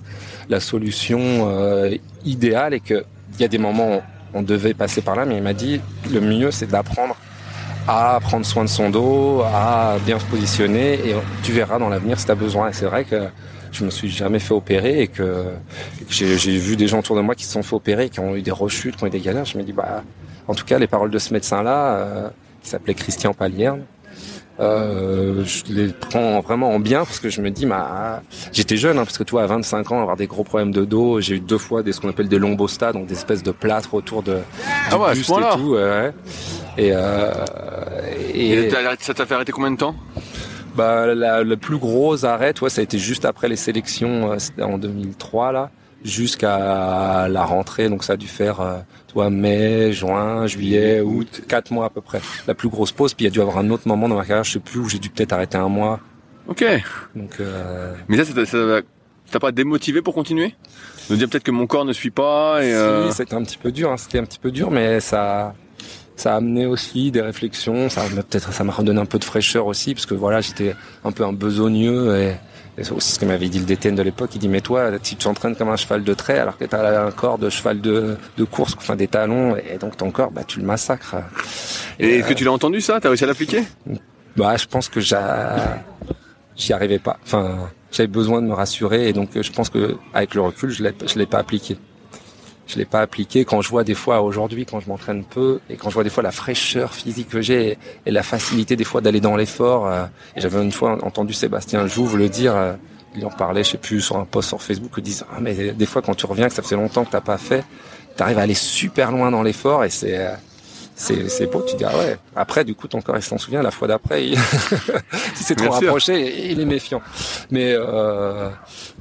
la solution idéale et que il y a des moments où on devait passer par là, mais il m'a dit le mieux c'est d'apprendre à prendre soin de son dos, à bien se positionner et tu verras dans l'avenir si tu as besoin. Et c'est vrai que je me suis jamais fait opérer et que, j'ai vu des gens autour de moi qui se sont fait opérer, qui ont eu des rechutes, qui ont eu des galères. Je me dis, bah, en tout cas, les paroles de ce médecin-là, euh, qui s'appelait Christian Palierne, euh, je les prends vraiment en bien parce que je me dis, bah, j'étais jeune, hein, parce que toi, à 25 ans, avoir des gros problèmes de dos, j'ai eu deux fois des ce qu'on appelle des lombostas, donc des espèces de plâtre autour de ah ouais, buste et tout. Ouais. Et, euh, et, ça t'a fait arrêter combien de temps? Bah, la, le plus gros arrêt, toi, ça a été juste après les sélections, euh, en 2003 là, jusqu'à la rentrée. Donc ça a dû faire, euh, toi, mai, juin, juillet, août, quatre mois à peu près. La plus grosse pause. Puis il y a dû avoir un autre moment dans ma carrière, je sais plus où j'ai dû peut-être arrêter un mois. Ok. Donc. Euh... Mais ça, ça t'as pas démotivé pour continuer? De dire peut-être que mon corps ne suit pas et. Euh... c'était un petit peu dur. Hein. C'était un petit peu dur, mais ça ça a amené aussi des réflexions, ça peut-être ça m'a redonné un peu de fraîcheur aussi parce que voilà, j'étais un peu un besogneux et, c'est aussi ce que m'avait dit le DTN de l'époque, il dit mais toi tu t'entraînes comme un cheval de trait alors que tu as un corps de cheval de, de course, enfin des talons et donc ton corps bah tu le massacres. Et, est-ce que tu l'as entendu ça? T'as réussi à l'appliquer? Bah je pense que j'y arrivais pas. Enfin j'avais besoin de me rassurer et donc je pense que avec le recul je l'ai je l'ai pas appliqué je l'ai pas appliqué. Quand je vois des fois aujourd'hui, quand je m'entraîne peu, et quand je vois des fois la fraîcheur physique que j'ai et, la facilité des fois d'aller dans l'effort. Euh, j'avais une fois entendu Sébastien Jouve le dire. Euh, il en parlait, je sais plus, sur un post sur Facebook, il disait ah, mais des fois quand tu reviens, que ça fait longtemps que t'as pas fait, tu arrives à aller super loin dans l'effort et c'est euh, c'est c'est beau tu dis ah ouais après du coup ton corps il s'en souvient la fois d'après il... si c'est trop rapproché il est méfiant mais euh,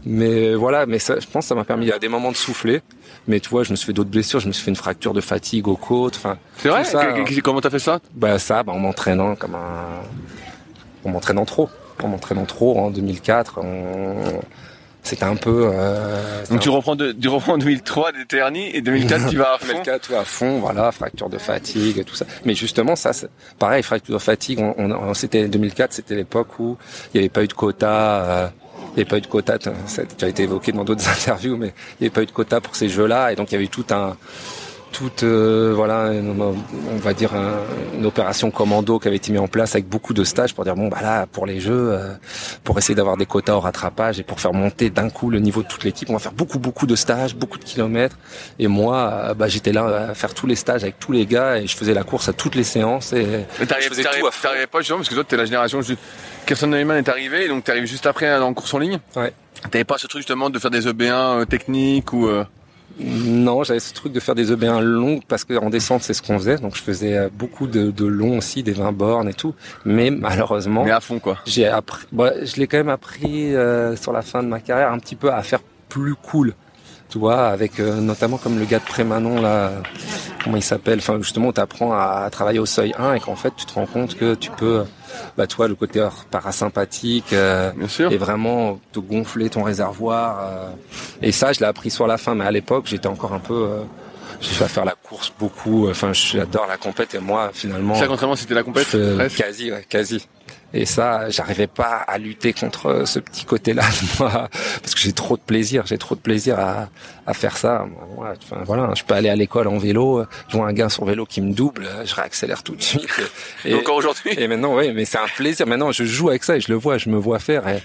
mais voilà mais ça, je pense que ça m'a permis à des moments de souffler mais tu vois, je me suis fait d'autres blessures. Je me suis fait une fracture de fatigue aux côtes. Enfin, c'est vrai? Ça, Comment t'as fait ça? Bah ça, bah, en m'entraînant comme un, en m'entraînant trop, en m'entraînant trop en 2004. On... C'était un peu. Euh, Donc tu reprends, de, tu reprends en 2003 des hernies et 2004 tu vas à fond. 2004 tu vas à fond, voilà, fracture de fatigue et tout ça. Mais justement ça, pareil, fracture de fatigue. On, on, c'était 2004, c'était l'époque où il n'y avait pas eu de quota. Euh, il n'y avait pas eu de quota, ça a été évoqué dans d'autres interviews, mais il n'y avait pas eu de quota pour ces jeux-là, et donc il y avait eu tout un, toute euh, voilà on va dire une opération commando qui avait été mise en place avec beaucoup de stages pour dire bon bah là pour les jeux euh, pour essayer d'avoir des quotas au rattrapage et pour faire monter d'un coup le niveau de toute l'équipe on va faire beaucoup beaucoup de stages beaucoup de kilomètres et moi euh, bah j'étais là à faire tous les stages avec tous les gars et je faisais la course à toutes les séances et mais t'arrivais pas justement parce que toi t'es la génération Kirsten Neumann est arrivé, donc tu arrives juste après dans course en ligne. Ouais. T'avais pas ce truc justement de faire des EB1 techniques ou Non, j'avais ce truc de faire des EB1 longs parce qu'en descente c'est ce qu'on faisait, donc je faisais euh, beaucoup de, de longs aussi, des 20 bornes et tout. Mais malheureusement, mais à fond quoi. J'ai appris, bah, je l'ai quand même appris euh, sur la fin de ma carrière un petit peu à faire plus cool tu vois, avec euh, notamment comme le gars de Prémanon là, comment il s'appelle, enfin justement tu apprends à, travailler au seuil 1 et qu'en fait tu te rends compte que tu peux, bah toi le côté parasympathique euh, et vraiment te gonfler ton réservoir euh, et ça je l'ai appris sur la fin, mais à l'époque j'étais encore un peu j'ai fait faire la course beaucoup. Enfin, j'adore la compète et moi, finalement. Ça, contrairement, c'était la compète. quasi, ouais, quasi. Et ça, j'arrivais pas à lutter contre ce petit côté-là de moi, parce que j'ai trop de plaisir, j'ai trop de plaisir à, à faire ça. enfin, voilà, je peux aller à l'école en vélo, je vois un gars sur vélo qui me double, je réaccélère tout de suite. Et, encore aujourd'hui. Et maintenant, oui, mais c'est un plaisir. Maintenant, je joue avec ça et je le vois, je me vois faire. Et,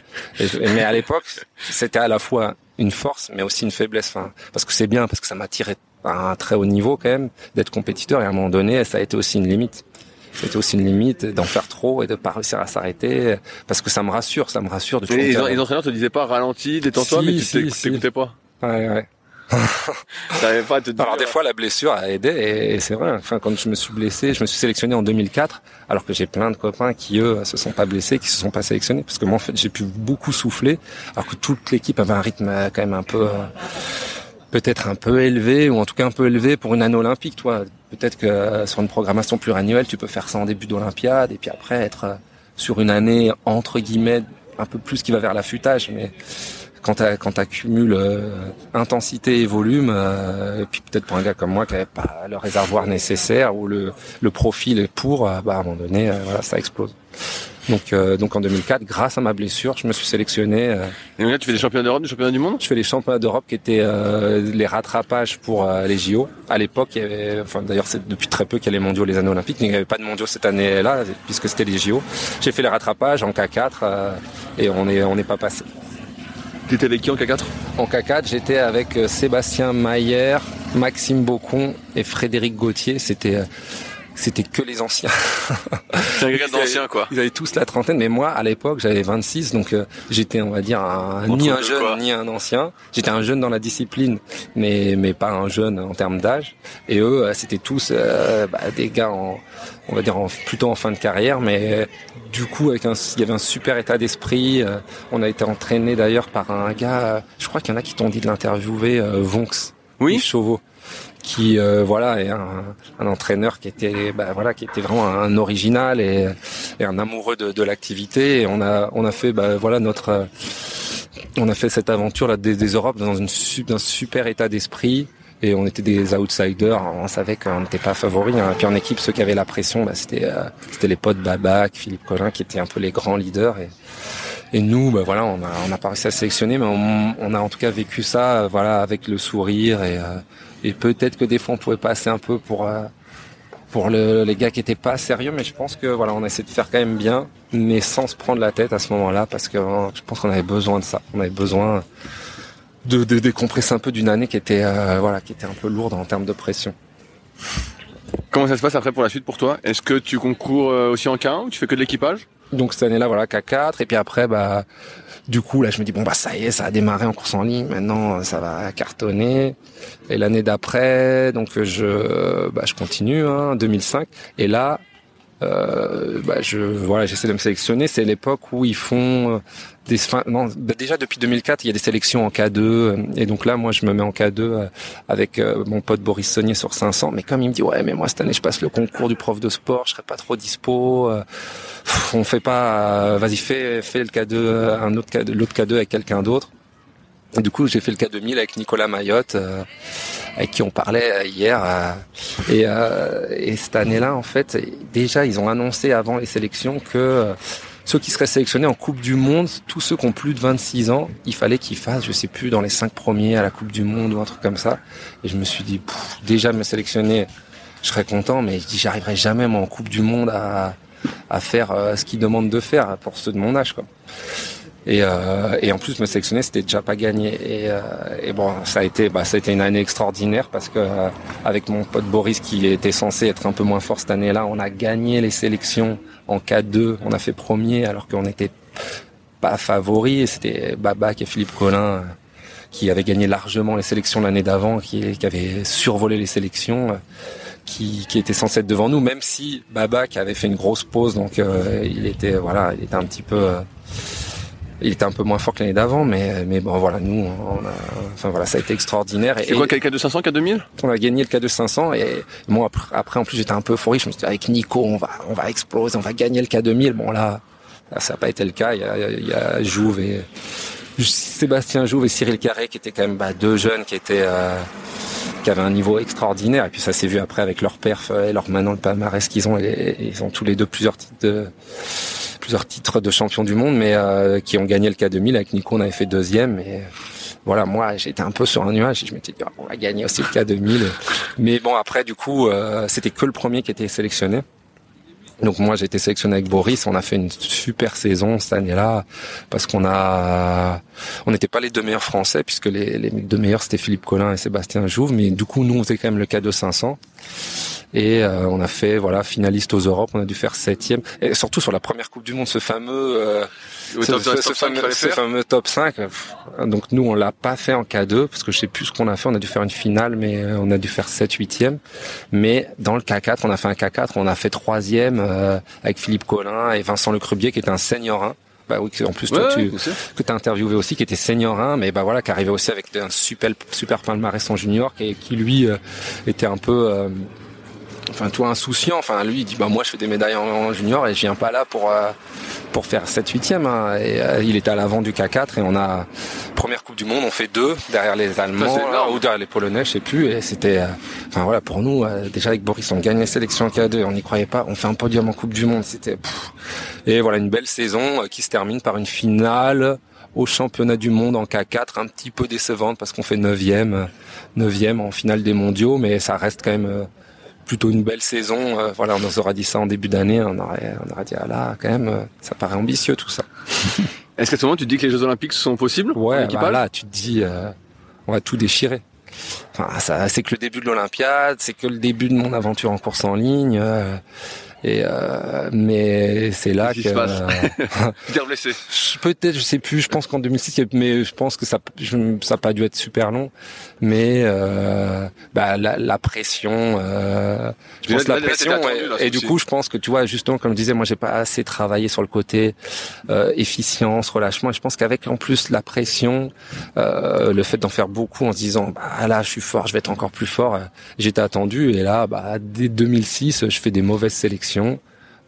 mais à l'époque, c'était à la fois une force, mais aussi une faiblesse. Enfin, parce que c'est bien, parce que ça m'attirait à un très haut niveau quand même d'être compétiteur. Et à un moment donné, ça a été aussi une limite c'était aussi une limite d'en faire trop et de pas réussir à s'arrêter parce que ça me rassure, ça me rassure de tout. Les, les, entraîneurs te disaient pas ralenti, détends-toi, mais tu si, t'écoutais pas. Ouais, ouais. pas à te dire... Alors des fois la blessure a aidé et, c'est vrai. Enfin quand je me suis blessé, je me suis sélectionné en 2004, alors que j'ai plein de copains qui eux se sont pas blessés, qui se sont pas sélectionnés, parce que moi en fait j'ai pu beaucoup souffler, alors que toute l'équipe avait un rythme quand même un peu euh, peut-être un peu élevé ou en tout cas un peu élevé pour une année olympique. Toi, peut-être que euh, sur une programmation pluriannuelle, tu peux faire ça en début d'Olympiade et puis après être euh, sur une année entre guillemets un peu plus qui va vers l'affûtage. Mais quand tu quand accumules euh, intensité et volume, et puis peut-être pour un gars comme moi qui n'avait pas le réservoir nécessaire ou le, le profil pour, bah à un moment donné, voilà, ça explose. Donc, euh, donc en 2004, grâce à ma blessure, je me suis sélectionné. Euh, et là, tu fais des championnats d'Europe, des championnats du monde? Je fais les championnats d'Europe qui étaient euh, les rattrapages pour les JO. À l'époque, il y avait, enfin d'ailleurs c'est depuis très peu qu'il y a les mondiaux, les années olympiques, mais il n'y avait pas de mondiaux cette année-là puisque c'était les JO. J'ai fait les rattrapages en K4 et on n'est on n'est pas passé. T'étais avec qui en K4 En K4, j'étais avec Sébastien Mayer, Maxime Bocon et Frédéric Gauthier. C'était c'était que les anciens. C'est un gars d'anciens quoi. Ils avaient tous la trentaine, mais moi à l'époque j'avais 26, donc euh, j'étais on va dire ni un jeune ni un ancien. J'étais un jeune dans la discipline, mais mais pas un jeune en termes d'âge. Et eux euh, c'était tous euh, bah, des gars en on va dire en, plutôt en fin de carrière, mais du coup avec un il y avait un super état d'esprit. on a été entraîné d'ailleurs par un gars, je crois qu'il y en a qui t'ont dit de l'interviewer, Vonx. Oui. Chauveau qui euh, voilà est un, un, entraîneur qui était bah, voilà qui était vraiment un, original et, et, un amoureux de, de l'activité. Et on a on a fait bah, voilà notre on a fait cette aventure là des, des Europes dans une un super état d'esprit. Et on était des outsiders. On savait qu'on n'était pas favoris hein. puis en équipe ceux qui avaient la pression bah, c'était euh, c'était les potes Babac Philippe Collin qui étaient un peu les grands leaders. Et et nous, bah voilà, on a, on a pas réussi à sélectionner, mais on, on, a en tout cas vécu ça, voilà, avec le sourire et, euh, et peut-être que des fois on pouvait passer un peu pour euh, pour le, les gars qui étaient pas sérieux, mais je pense que voilà, on a essayé de faire quand même bien, mais sans se prendre la tête à ce moment-là, parce que euh, je pense qu'on avait besoin de ça. On avait besoin de, de décompresser un peu d'une année qui était euh, voilà, qui était un peu lourde en termes de pression. Comment ça se passe après pour la suite pour toi? Est-ce que tu concours aussi en K1 ou tu fais que de l'équipage? Donc cette année-là, voilà, K4, et puis après, bah du coup, là, je me dis bon bah ça y est, ça a démarré en course en ligne. Maintenant, ça va cartonner. Et l'année d'après, donc je, bah, je continue, hein, 2005. Et là, euh, bah, je voilà, j'essaie de me sélectionner. C'est l'époque où ils font euh, des, non, bah, déjà depuis 2004, il y a des sélections en K2 euh, et donc là, moi, je me mets en K2 euh, avec mon pote Boris Saunier sur 500. Mais comme il me dit ouais, mais moi cette année, je passe le concours du prof de sport, je serai pas trop dispo. on fait pas, vas-y, fais, fais le K2, un autre K2, l'autre K2 avec quelqu'un d'autre. Du coup, j'ai fait le K2000 avec Nicolas Mayotte, euh, avec qui on parlait euh, hier. Euh, et, et, cette année-là, en fait, déjà, ils ont annoncé avant les sélections que ceux qui seraient sélectionnés en Coupe du Monde, tous ceux qui ont plus de 26 ans, il fallait qu'ils fassent, je sais plus, dans les cinq premiers à la Coupe du Monde ou un truc comme ça. Et je me suis dit, déjà me sélectionner, je serais content, mais je dis, j'arriverai jamais moi en Coupe du Monde à, à faire ce qu'ils demandent de faire pour ceux de mon âge, quoi. Et, euh, et en plus me sélectionner c'était déjà pas gagné. Et, euh, et, bon ça a été bah, ça a été une année extraordinaire parce que euh, avec mon pote Boris qui était censé être un peu moins fort cette année-là on a gagné les sélections en K2 on a fait premier alors qu'on n'était pas favoris et c'était Babac et Philippe Collin qui avait gagné largement les sélections l'année d'avant, qui, qui, avait survolé les sélections, qui, qui, était censé être devant nous, même si Baba qui avait fait une grosse pause, donc il était voilà, il était un petit peu il était un peu moins fort que l'année d'avant, mais mais bon voilà, nous, on a, enfin voilà, ça a été extraordinaire. C'est quoi, quel K2 500, K2000 On a gagné le K2 500 et moi après, après en plus j'étais un peu euphorique. Je me suis dit avec Nico, on va on va exploser, on va gagner le K2000. Bon là, ça n'a pas été le cas. Il y a, il y a Jouve et Sébastien Jouve et Cyril Carré qui étaient quand même bah, deux jeunes qui étaient euh, qui avaient un niveau extraordinaire. Et puis ça s'est vu après avec leur perf et leur maintenant le palmarès qu'ils ont. Et, ils ont tous les deux plusieurs titres de plusieurs titres de champion du monde, mais euh, qui ont gagné le K2000. Avec Nico, on avait fait deuxième. Et voilà, moi, j'étais un peu sur un nuage. Et je m'étais dit, oh, on va gagner aussi le K2000. mais bon, après, du coup, euh, c'était que le premier qui était sélectionné. Donc moi j'ai été sélectionné avec Boris, on a fait une super saison cette année-là parce qu'on a on n'était pas les deux meilleurs français puisque les, deux meilleurs c'était Philippe Collin et Sébastien Jouve mais du coup nous on faisait quand même le K2 500 et euh, on a fait voilà finaliste aux Europes, on a dû faire septième et surtout sur la première Coupe du Monde ce fameux euh, ce, fameux, top 5. Donc nous on l'a pas fait en K2 parce que je sais plus ce qu'on a fait, on a dû faire une finale mais euh, on a dû faire 7 8e. Mais dans le K4, on a fait un K4, on a fait troisième euh, avec Philippe Collin et Vincent Lecrubier qui est un senior 1 bah oui, en plus toi tu que t'as interviewé aussi, qui était senior 1, mais bah voilà, qui arrivait aussi avec un super super palmarès en junior, qui, qui lui était un peu enfin toi insouciant enfin lui il dit bah moi je fais des médailles en, junior et je viens pas là pour euh, pour faire 7 8 hein. et euh, il était à l'avant du K4 et on a première coupe du monde on fait deux derrière les allemands ou derrière les polonais je sais plus. Et c'était euh, enfin voilà pour nous déjà avec Boris on gagne les sélections K2 on n'y croyait pas. On fait un podium en coupe du monde. C'était et voilà une belle saison qui se termine par une finale au championnat du monde en K4, un petit peu décevante parce qu'on fait 9e, 9e en finale des mondiaux, mais ça reste quand même plutôt une belle saison. Euh, voilà, on nous aura dit ça en début d'année, on aurait, on aurait dit ah là, quand même, euh, ça paraît ambitieux tout ça. Est-ce qu'à ce moment tu te dis que les Jeux Olympiques sont possibles Ouais, bah là, tu te dis, euh, on va tout déchirer. Enfin, ça, c'est que le début de l'Olympiade, c'est que le début de mon aventure en course en ligne. Et euh, mais c'est là que. Euh, blessé. Peut-être, je sais plus. Je pense qu'en 2006, mais je pense que ça, ça n'a pas dû être super long. Mais euh, bah, la, la pression, euh, je pense la, pression. et, du coup, je pense que tu vois, justement, comme je disais, moi, j'ai pas assez travaillé sur le côté euh, efficience, relâchement. Et je pense qu'avec en plus la pression, euh, le fait d'en faire beaucoup en se disant, bah là, je suis fort, je vais être encore plus fort. J'étais attendu. Et là, bah dès 2006, je fais des mauvaises sélections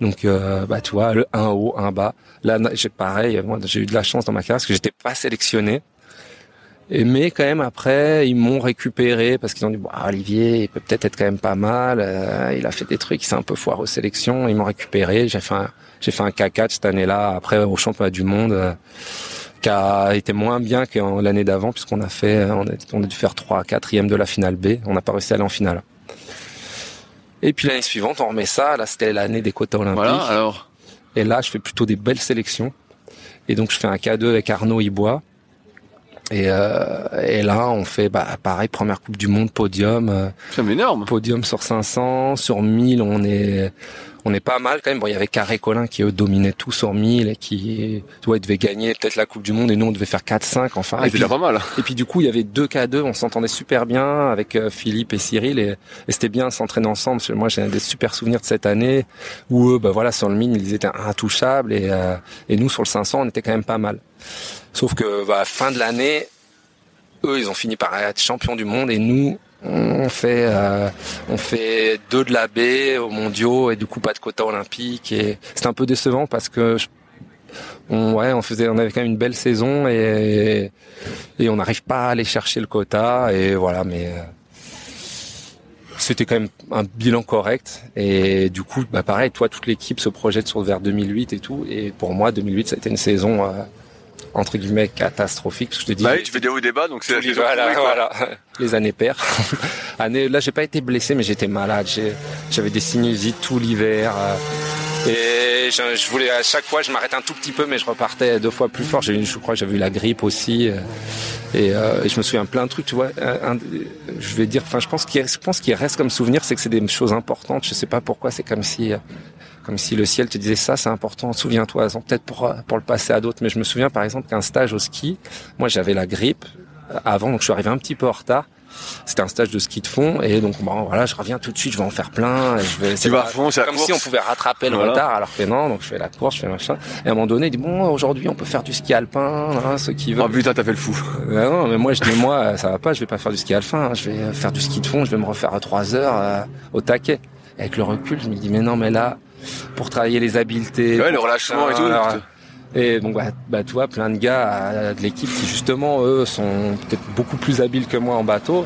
donc, euh, bah, tu vois, le un haut, un bas. Là, j'ai pareil. Moi, j'ai eu de la chance dans ma carrière parce que j'étais pas sélectionné. Mais quand même après, ils m'ont récupéré parce qu'ils ont dit bon, Olivier, il peut peut-être être quand même pas mal. Euh, il a fait des trucs, c'est un peu foire aux sélections. Ils m'ont récupéré. J'ai fait un, j'ai fait un K4 cette année-là. Après au championnat du monde, euh, qui a été moins bien que l'année d'avant puisqu'on a fait, on a dû faire 3 4 de la finale B. On n'a pas réussi à aller en finale. Et puis l'année suivante, on remet ça. Là, c'était l'année des quotas olympiques. Voilà, alors. Et là, je fais plutôt des belles sélections. Et donc, je fais un K2 avec Arnaud Ibois. Et, euh, et là, on fait bah, pareil, première Coupe du Monde, podium. Euh, C'est énorme. Podium sur 500, sur 1000, on est on est pas mal quand même. Bon, il y avait Carré Colin qui eux dominaient tout sur 1000 et qui, tu vois, ils devaient gagner peut-être la Coupe du Monde et nous on devait faire 4-5 enfin. Ah, et puis, pas mal. Et puis du coup, il y avait deux K2, on s'entendait super bien avec euh, Philippe et Cyril et, et c'était bien s'entraîner ensemble. moi, j'ai des super souvenirs de cette année où eux, bah voilà, sur le 1000 ils étaient intouchables et, euh, et nous sur le 500, on était quand même pas mal. Sauf que, bah, fin de l'année, eux, ils ont fini par être champions du monde et nous, on fait euh, on fait deux de la baie aux mondiaux et du coup pas de quota olympique et c'est un peu décevant parce que on, ouais, on faisait, on avait quand même une belle saison et, et on n'arrive pas à aller chercher le quota et voilà, mais euh, c'était quand même un bilan correct et du coup, bah pareil, toi, toute l'équipe se projette sur vers 2008 et tout et pour moi, 2008, ça a été une saison euh, entre guillemets catastrophique. je te dis. Bah oui, tu fais des hauts et des bas, donc c'est les voilà, voilà, les années paires. Année, là, j'ai pas été blessé, mais j'étais malade. J'avais des sinusites tout l'hiver. Euh, et je, voulais à chaque fois, je m'arrêtais un tout petit peu, mais je repartais deux fois plus fort. J'ai, je crois, que j'avais eu la grippe aussi. Euh, euh, et, je me souviens plein de trucs, tu vois. je vais dire, enfin, je pense qu'il, je pense qu'il reste comme souvenir, c'est que c'est des choses importantes. Je sais pas pourquoi, c'est comme si comme si le ciel te disait ça, c'est important, souviens-toi, peut-être pour, pour le passer à d'autres. Mais je me souviens par exemple qu'un stage au ski, moi j'avais la grippe, avant, donc je suis arrivé un petit peu en retard. C'était un stage de ski de fond et donc bon voilà, je reviens tout de suite, je vais en faire plein. Et je vais, tu vas à fond, c'est comme si on pouvait rattraper le retard, alors que non. Donc je fais la course, je fais machin. Et à un moment donné, il dit bon aujourd'hui on peut faire du ski alpin, hein, ceux qui veulent. Oh putain, t'as fait le fou. Euh, non, mais moi je dis moi ça va pas, je vais pas faire du ski alpin, hein. je vais faire du ski de fond, je vais me refaire à trois heures euh, au taquet. Et avec le recul, je me dis mais non mais là pour travailler les habiletés, ouais, le relâchement et tout. Et donc, bah, bah, tu vois, plein de gars de l'équipe qui, justement, eux, sont peut-être beaucoup plus habiles que moi en bateau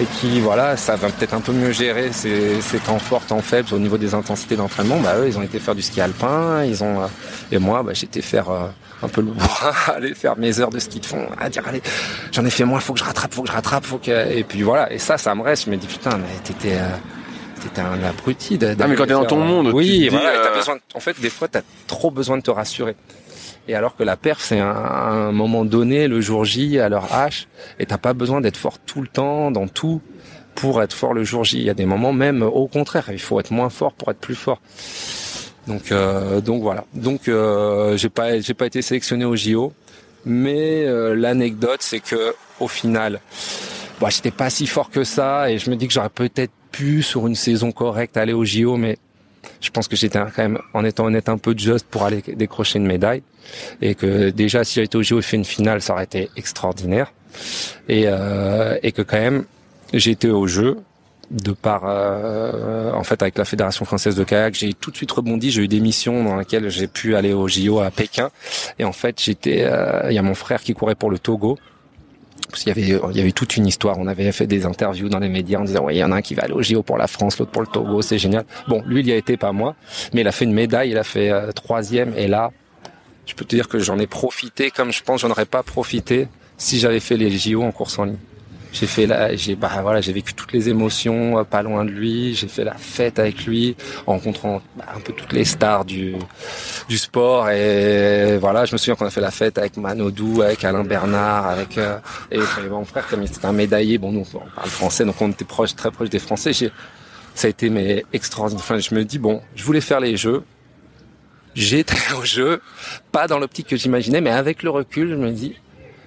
et qui, voilà, ça va peut-être un peu mieux gérer ces, temps forts, temps faibles au niveau des intensités d'entraînement. Bah, eux, ils ont été faire du ski alpin, ils ont, euh, et moi, bah, j'étais faire euh, un peu le aller faire mes heures de ski de fond, à dire, allez, j'en ai fait moins, faut que je rattrape, faut que je rattrape, faut que, et puis voilà. Et ça, ça me reste. Je me dis, putain, mais t'étais, euh, t'étais un abruti. Ah, mais quand t'es dans ton monde, oui, voilà, besoin, en fait, des fois, t'as trop besoin de te rassurer. Et alors que la perf, c'est un, un, moment donné, le jour J, à l'heure H, et t'as pas besoin d'être fort tout le temps, dans tout, pour être fort le jour J. Il y a des moments même au contraire, il faut être moins fort pour être plus fort. Donc, euh, donc voilà. Donc, euh, j'ai pas, j'ai pas été sélectionné au JO, mais euh, l'anecdote, c'est que au final, bah, j'étais pas si fort que ça, et je me dis que j'aurais peut-être pu sur une saison correcte aller au JO, mais je pense que j'étais quand même, en étant honnête, un peu juste pour aller décrocher une médaille. Et que déjà, si j'avais été au JO et fait une finale, ça aurait été extraordinaire. Et, euh, et que quand même, été au jeu de par euh, en fait avec la fédération française de kayak j'ai tout de suite rebondi j'ai eu des missions dans lesquelles j'ai pu aller au JO à Pékin et en fait j'étais euh, il y a mon frère qui courait pour le Togo parce qu'il y avait il y avait toute une histoire. On avait fait des interviews dans les médias en disant ouais il y en a un qui va aller au JO pour la France, l'autre pour le Togo, c'est génial. Bon, lui il y a été pas moi, mais il a fait une médaille, il a fait euh, troisième et là, je peux te dire que j'en ai profité comme je pense j'en aurais pas profité si j'avais fait les JO en course en ligne. J'ai fait la, j'ai bah voilà, j'ai vécu toutes les émotions euh, pas loin de lui. J'ai fait la fête avec lui, en rencontrant bah, un peu toutes les stars du du sport. Et voilà, je me souviens qu'on a fait la fête avec Manodou, avec Alain Bernard, avec euh, et, mon frère comme c'était un médaillé. Bon, nous on parle français, donc on était proche, très proche des Français. J'ai, ça a été mais extraordinaire. Enfin, je me dis bon, je voulais faire les Jeux. J'étais au jeu, pas dans l'optique que j'imaginais, mais avec le recul, je me dis,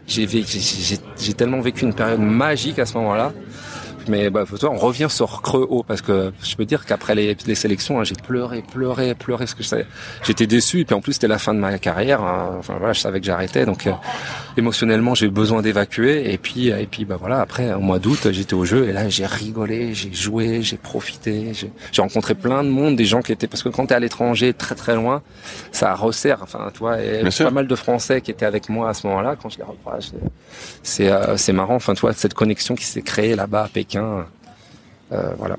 j'ai tellement vécu une période magique à ce moment-là mais bah, toi, on revient sur creux haut parce que je peux dire qu'après les, les, sélections, hein, j'ai pleuré, pleuré, pleuré parce que j'étais déçu. Et puis en plus, c'était la fin de ma carrière. Hein. Enfin voilà, je savais que j'arrêtais, donc euh, émotionnellement, j'ai eu besoin d'évacuer. Et puis et puis bah voilà, après au mois d'août, j'étais au jeu et là, j'ai rigolé, j'ai joué, j'ai profité, j'ai rencontré plein de monde, des gens qui étaient parce que quand t'es à l'étranger, très très loin, ça resserre. Enfin, toi, et pas mal de Français qui étaient avec moi à ce moment-là. Quand je les recroise, c'est euh, c'est marrant. Enfin, toi, cette connexion qui s'est créée là-bas à Pékin euh, voilà.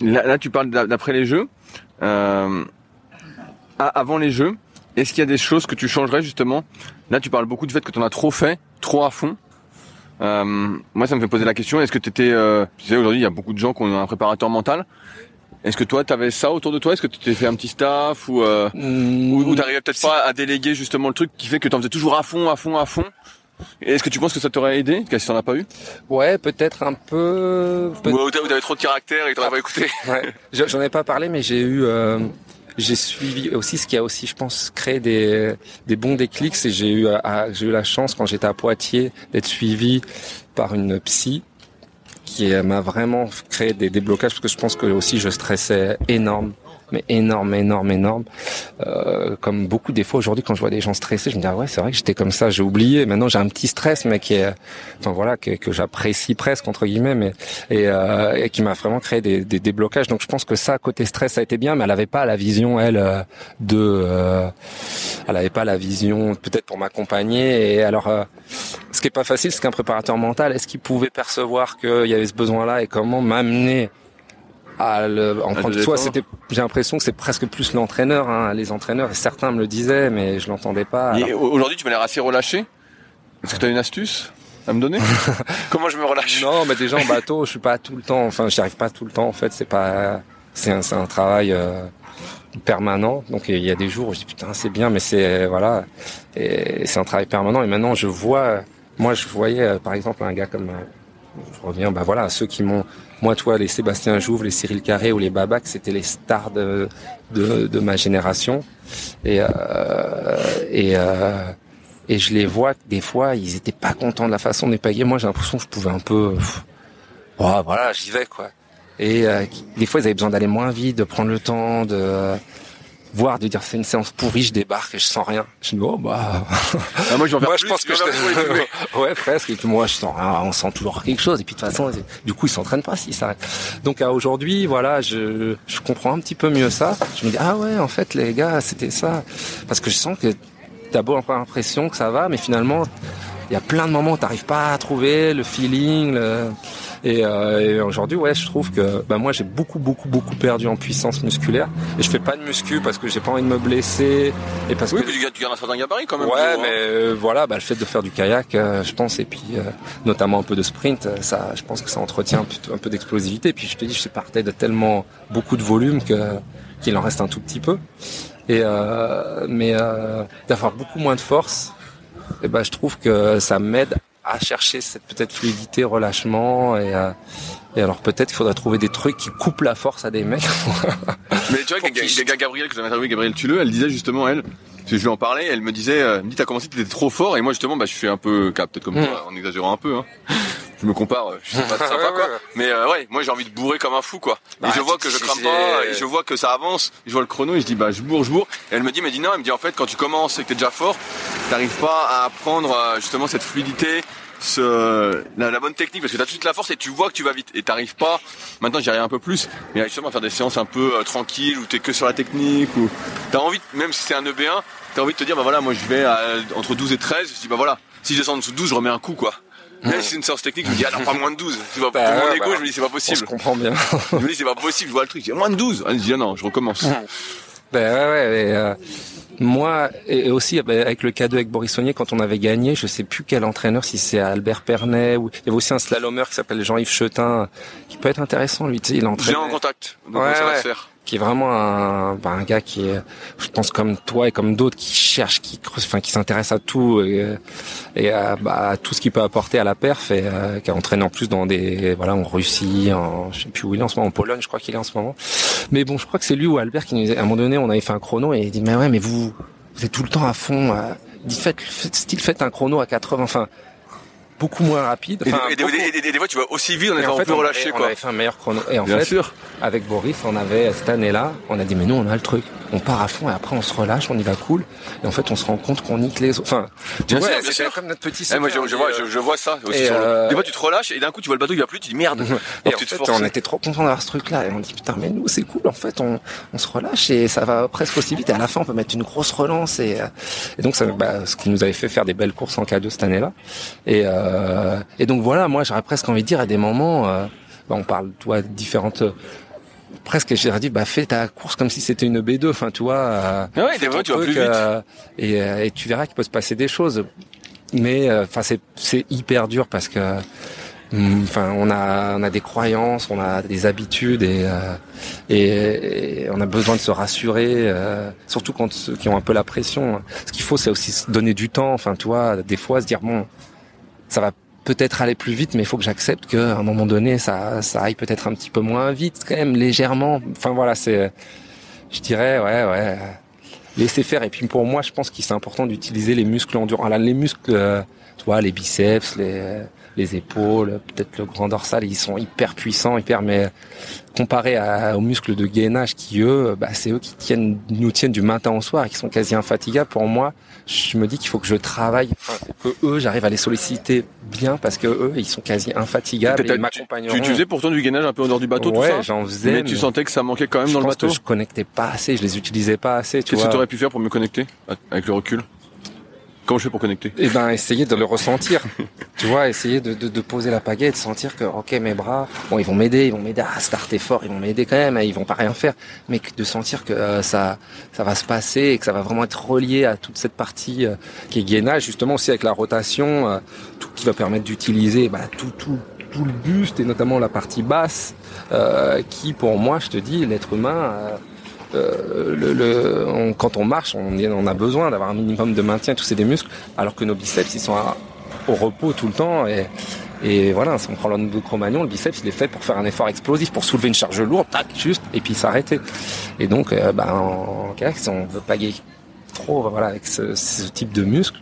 Là, tu parles d'après les jeux. Euh, avant les jeux, est-ce qu'il y a des choses que tu changerais justement? Là, tu parles beaucoup du fait que tu en as trop fait, trop à fond. Euh, moi, ça me fait poser la question est-ce que tu étais, tu sais, aujourd'hui, il y a beaucoup de gens qui ont un préparateur mental. Est-ce que toi, tu avais ça autour de toi? Est-ce que tu t'es fait un petit staff ou euh, mmh, ou, t'arrivais peut-être pas à déléguer justement le truc qui fait que tu en faisais toujours à fond, à fond, à fond? Est-ce que tu penses que ça t'aurait aidé, si t'en as pas eu? Ouais, peut-être un peu. Ou t'avais trop de caractère et t'aurais pas écouté. Ouais. J'en ai pas parlé, mais j'ai eu. Euh, j'ai suivi aussi ce qui a aussi, je pense, créé des, des bons déclics. C'est j'ai eu, j'ai eu la chance quand j'étais à Poitiers d'être suivi par une psy qui m'a vraiment créé des déblocages parce que je pense que aussi je stressais énorme mais énorme, énorme, énorme. Euh, comme beaucoup des fois aujourd'hui, quand je vois des gens stressés, je me dis ah ouais, c'est vrai que j'étais comme ça, j'ai oublié. Maintenant, j'ai un petit stress, mais qui est, enfin voilà, que, j'apprécie presque entre guillemets, mais et, euh, et qui m'a vraiment créé des, des, blocages. Donc je pense que ça, côté stress, ça a été bien, mais elle avait pas la vision elle euh, de, euh, elle avait pas la vision peut-être pour m'accompagner. Et alors, euh, ce qui est pas facile, c'est qu'un préparateur mental, est-ce qu'il pouvait percevoir qu'il y avait ce besoin-là et comment m'amener ah, le, en c'était, j'ai l'impression que c'est presque plus l'entraîneur, hein, les entraîneurs, et certains me le disaient, mais je l'entendais pas. Aujourd'hui, tu m'as l'air assez relâché. Est-ce que tu as une astuce à me donner? Comment je me relâche? Non, mais déjà en bateau, je suis pas tout le temps. Enfin, j'y arrive pas tout le temps. En fait, c'est pas, c'est un, un travail euh, permanent. Donc il y a des jours où je dis putain, c'est bien, mais c'est voilà, et c'est un travail permanent. Et maintenant, je vois, moi, je voyais euh, par exemple un gars comme, euh, je reviens, bah voilà, ceux qui m'ont moi, toi, les Sébastien Jouve, les Cyril Carré ou les Babac, c'était les stars de, de, de, ma génération. Et, euh, et, euh, et je les vois des fois ils étaient pas contents de la façon de les moi j'ai l'impression que je pouvais un peu oh, voilà j'y vais quoi et euh, des fois ils avaient besoin d'aller moins vite de prendre le temps de voir de dire c'est une séance pourrie je débarque et je sens rien. Je dis oh bah. Ah, moi je, moi, je pense que je ouais presque. Et puis moi je sens ah, on sent toujours quelque chose. Et puis de toute façon du coup ils s'entraînent pas s'ils s'arrêtent donc aujourd'hui voilà je je comprends un petit peu mieux ça. Je me dis ah ouais en fait les gars c'était ça. Parce que je sens que t'as beau avoir l'impression que ça va mais finalement il y a plein de moments où t'arrives pas à trouver le feeling le et, euh, et aujourd'hui, ouais, je trouve que bah, moi j'ai beaucoup, beaucoup, beaucoup perdu en puissance musculaire. Et je fais pas de muscu parce que j'ai pas envie de me blesser. Et parce oui, que... puis tu gardes un certain gabarit quand même. Ouais, mais euh, voilà, bah, le fait de faire du kayak, euh, je pense, et puis euh, notamment un peu de sprint, ça, je pense que ça entretient un peu, d'explosivité. Puis je te dis, je partais de tellement beaucoup de volume que qu'il en reste un tout petit peu. Et mais d'avoir beaucoup moins de force, et ben je trouve que ça m'aide à chercher cette peut-être fluidité, relâchement et, euh, et alors peut-être qu'il faudrait trouver des trucs qui coupent la force à des mecs. Mais tu vois, gars Gabriel que j'avais interviewé, Gabriel Tuleux, elle disait justement elle, que je lui en parlais, elle me disait, euh, me dit t'as commencé, t'étais trop fort et moi justement bah je suis un peu peut-être comme toi, en exagérant un peu. Hein. Je me compare, euh, je sais pas sympa quoi. Mais euh, ouais, moi j'ai envie de bourrer comme un fou quoi. et bah, je vois que je crame pas, et je vois que ça avance, je vois le chrono et je dis bah je bourre, je bourre. Et elle me dit mais dis non, elle me dit en fait quand tu commences et que t'es déjà fort, t'arrives pas à apprendre justement cette fluidité, ce, la, bonne technique parce que t'as toute la force et tu vois que tu vas vite et t'arrives pas maintenant j'y arrive un peu plus mais justement à faire des séances un peu euh, tranquilles où t'es que sur la technique ou t'as envie même si c'est un EB1 t'as envie de te dire bah voilà moi je vais entre 12 et 13 je dis bah voilà si je descends en dessous de 12 je remets un coup quoi même si c'est une séance technique, je me dis, ah non, pas moins de 12. C'est pas, bah, pour mon ego, je me dis, c'est pas possible. Je comprends bien. je me dis, c'est pas possible, je vois le truc. Je dis, moins de 12. Je dis, ah non, je recommence. Ben ouais, ouais, euh, moi, et aussi bah, avec le cadeau avec Boris Saunier, quand on avait gagné, je sais plus quel entraîneur, si c'est Albert Pernet ou il y avait aussi un slalomeur qui s'appelle Jean-Yves Chetin, qui peut être intéressant lui. Tu sais, il entraîne. J'ai en contact, donc va se faire qui est vraiment un, bah, un gars qui je pense comme toi et comme d'autres, qui cherche, qui enfin qui s'intéresse à tout et, à, bah, à, tout ce qui peut apporter à la perf et euh, qui a entraîné en plus dans des, voilà, en Russie, en, je sais plus où il est en ce moment, en Pologne, je crois qu'il est en ce moment. Mais bon, je crois que c'est lui ou Albert qui nous, à un moment donné, on avait fait un chrono et il dit mais ouais, mais vous, vous êtes tout le temps à fond. Euh, dit faites, style faites un chrono à 80. Enfin, beaucoup moins rapide. et, des, fois, tu vas aussi vite, on est un peu relâché. On avait fait un meilleur chrono. Et en fait, sûr. avec Boris, on avait cette année-là, on a dit mais nous, on a le truc. On part à fond et après on se relâche, on y va cool. Et en fait, on se rend compte qu'on nique les autres. Enfin, tu vois, c'est comme notre petit. Eh, moi, je, vois, je, vois ça aussi. Euh, des fois, tu te relâches et d'un coup, tu vois le bateau qui va plus, tu dis merde. et en fait, on était trop content d'avoir ce truc-là et on dit putain, mais nous, c'est cool. En fait, on, on se relâche et ça va presque aussi vite. Et à la fin, on peut mettre une grosse relance et, euh, et donc ça, bah, ce qui nous avait fait faire des belles courses en K2 cette année-là. Et, euh, et donc voilà, moi j'aurais presque envie de dire à des moments, euh, bah, on parle, toi, différentes presque j'aurais dit bah fais ta course comme si c'était une B2 enfin tu vois euh, ah ouais, des fois, tu vas plus vite. Euh, et, euh, et, tu verras qu'il peut se passer des choses mais enfin c'est c'est hyper dur parce que mm, enfin on a on a des croyances on a des habitudes et et, on a besoin de se rassurer surtout quand ceux qui ont un peu la pression ce qu'il faut c'est aussi se donner du temps enfin tu vois des fois se dire bon ça va peut-être aller plus vite, mais il faut que j'accepte qu'à un moment donné, ça, ça aille peut-être un petit peu moins vite, quand même, légèrement. Enfin voilà, c'est, je dirais, ouais, ouais, laisser faire. Et puis pour moi, je pense qu'il c'est important d'utiliser les muscles endurants. Les muscles, euh, tu vois, les biceps, les, les épaules, peut-être le grand dorsal, ils sont hyper puissants, hyper, mais comparé aux muscles de gainage qui eux, bah, c'est eux qui tiennent, nous tiennent du matin au soir et qui sont quasi infatigables. Pour moi, je me dis qu'il faut que je travaille, que eux, j'arrive à les solliciter bien parce que eux, ils sont quasi infatigables. Et tu, tu faisais pourtant du gainage un peu en dehors du bateau, tout ça j'en faisais. Mais, tu sentais que ça manquait quand même dans le bateau. Que je connectais pas assez, je les utilisais pas assez. Qu'est-ce que tu aurais pu faire pour me connecter avec le recul Comment je fais pour connecter? Eh ben, essayer de le ressentir. tu vois, essayer de, de, poser la pagaie de sentir que, ok, mes bras, bon, ils vont m'aider, ils vont m'aider. À starter fort, ils vont m'aider quand même, hein, ils vont pas rien faire, mais de sentir que euh, ça, ça va se passer et que ça va vraiment être relié à toute cette partie euh, qui est gainage, justement aussi avec la rotation, euh, tout qui va permettre d'utiliser bah, tout, tout, tout le buste et notamment la partie basse, qui pour moi, je te dis, l'être humain euh, le, le quand on marche, on, on a besoin d'avoir un minimum de maintien, tous ces des muscles, alors que nos biceps, ils sont au repos tout le temps. Et, et voilà, si on prend le Cro-Magnon, le biceps, il est fait pour faire un effort explosif, pour soulever une charge lourde, tac, juste, et puis s'arrêter. Et donc, euh, ben, en kayak, si on veut paguer trop, voilà, avec ce, ce type de muscles,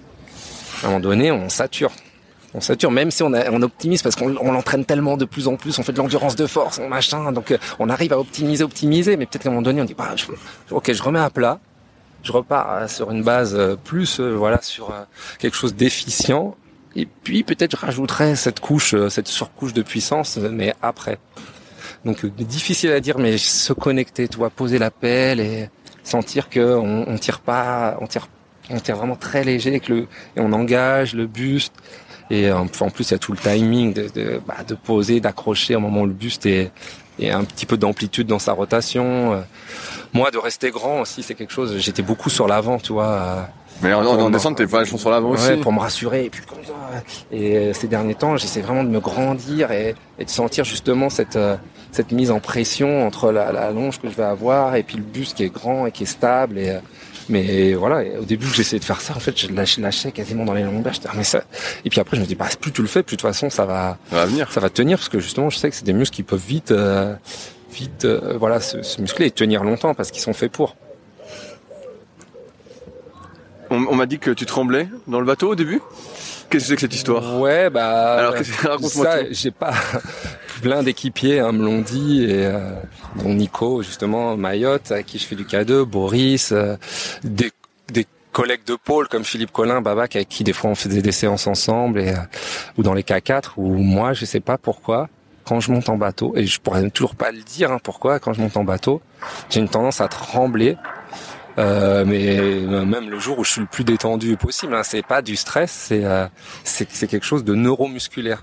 À un moment donné, on sature. On sature, même si on, on optimise parce qu'on l'entraîne tellement de plus en plus, on fait de l'endurance de force, on machin, donc euh, on arrive à optimiser, optimiser, mais peut-être qu'à un moment donné, on dit, bah, ok, je remets à plat, je repars euh, sur une base euh, plus, voilà, sur quelque chose d'efficient, et puis peut-être je rajouterai cette couche, cette surcouche de puissance, mais après. Donc difficile à dire, mais se connecter, tu poser la pelle et sentir que on, on tire pas, on tire, on tire vraiment très léger, que le, et on engage le buste. Et en plus, il y a tout le timing de, de, bah, de poser, d'accrocher au moment où le buste est, et un petit peu d'amplitude dans sa rotation. Moi, de rester grand aussi, c'est quelque chose. J'étais beaucoup sur l'avant, tu vois. Mais en, en descente, t'es vachement sur l'avant aussi. Pour me rassurer. Et, puis, et ces derniers temps, j'essaie vraiment de me grandir et, et, de sentir justement cette cette mise en pression entre la, la longe que je vais avoir et puis le buste qui est grand et qui est stable. Et, mais voilà, au début j'essayais de faire ça, en fait, je lâchais, quasiment dans les lombaires. Je mais ça. Et puis après, je me dis, bah, plus tu le fais, plus de toute façon, ça va, ça va venir, ça va tenir, parce que justement, je sais que c'est des muscles qui peuvent vite, euh, vite, euh, voilà, se, se, muscler et tenir longtemps parce qu'ils sont faits pour. On, on m'a dit que tu tremblais dans le bateau au début? Qu'est-ce que c'est que cette histoire? Ouais, bah. Alors, raconte-moi ça, j'ai pas plein d'équipiers hein, me l'ont dit et euh, dont Nico justement Mayotte à qui je fais du K2, Boris, euh, des, des collègues de pôle comme Philippe Collin, Babac avec qui des fois on faisait des séances ensemble et euh, ou dans les K4 ou moi je sais pas pourquoi quand je monte en bateau et je pourrais toujours pas le dire hein, pourquoi quand je monte en bateau j'ai une tendance à trembler euh, mais même le jour où je suis le plus détendu possible, hein, c'est pas du stress, c'est euh, c'est quelque chose de neuromusculaire.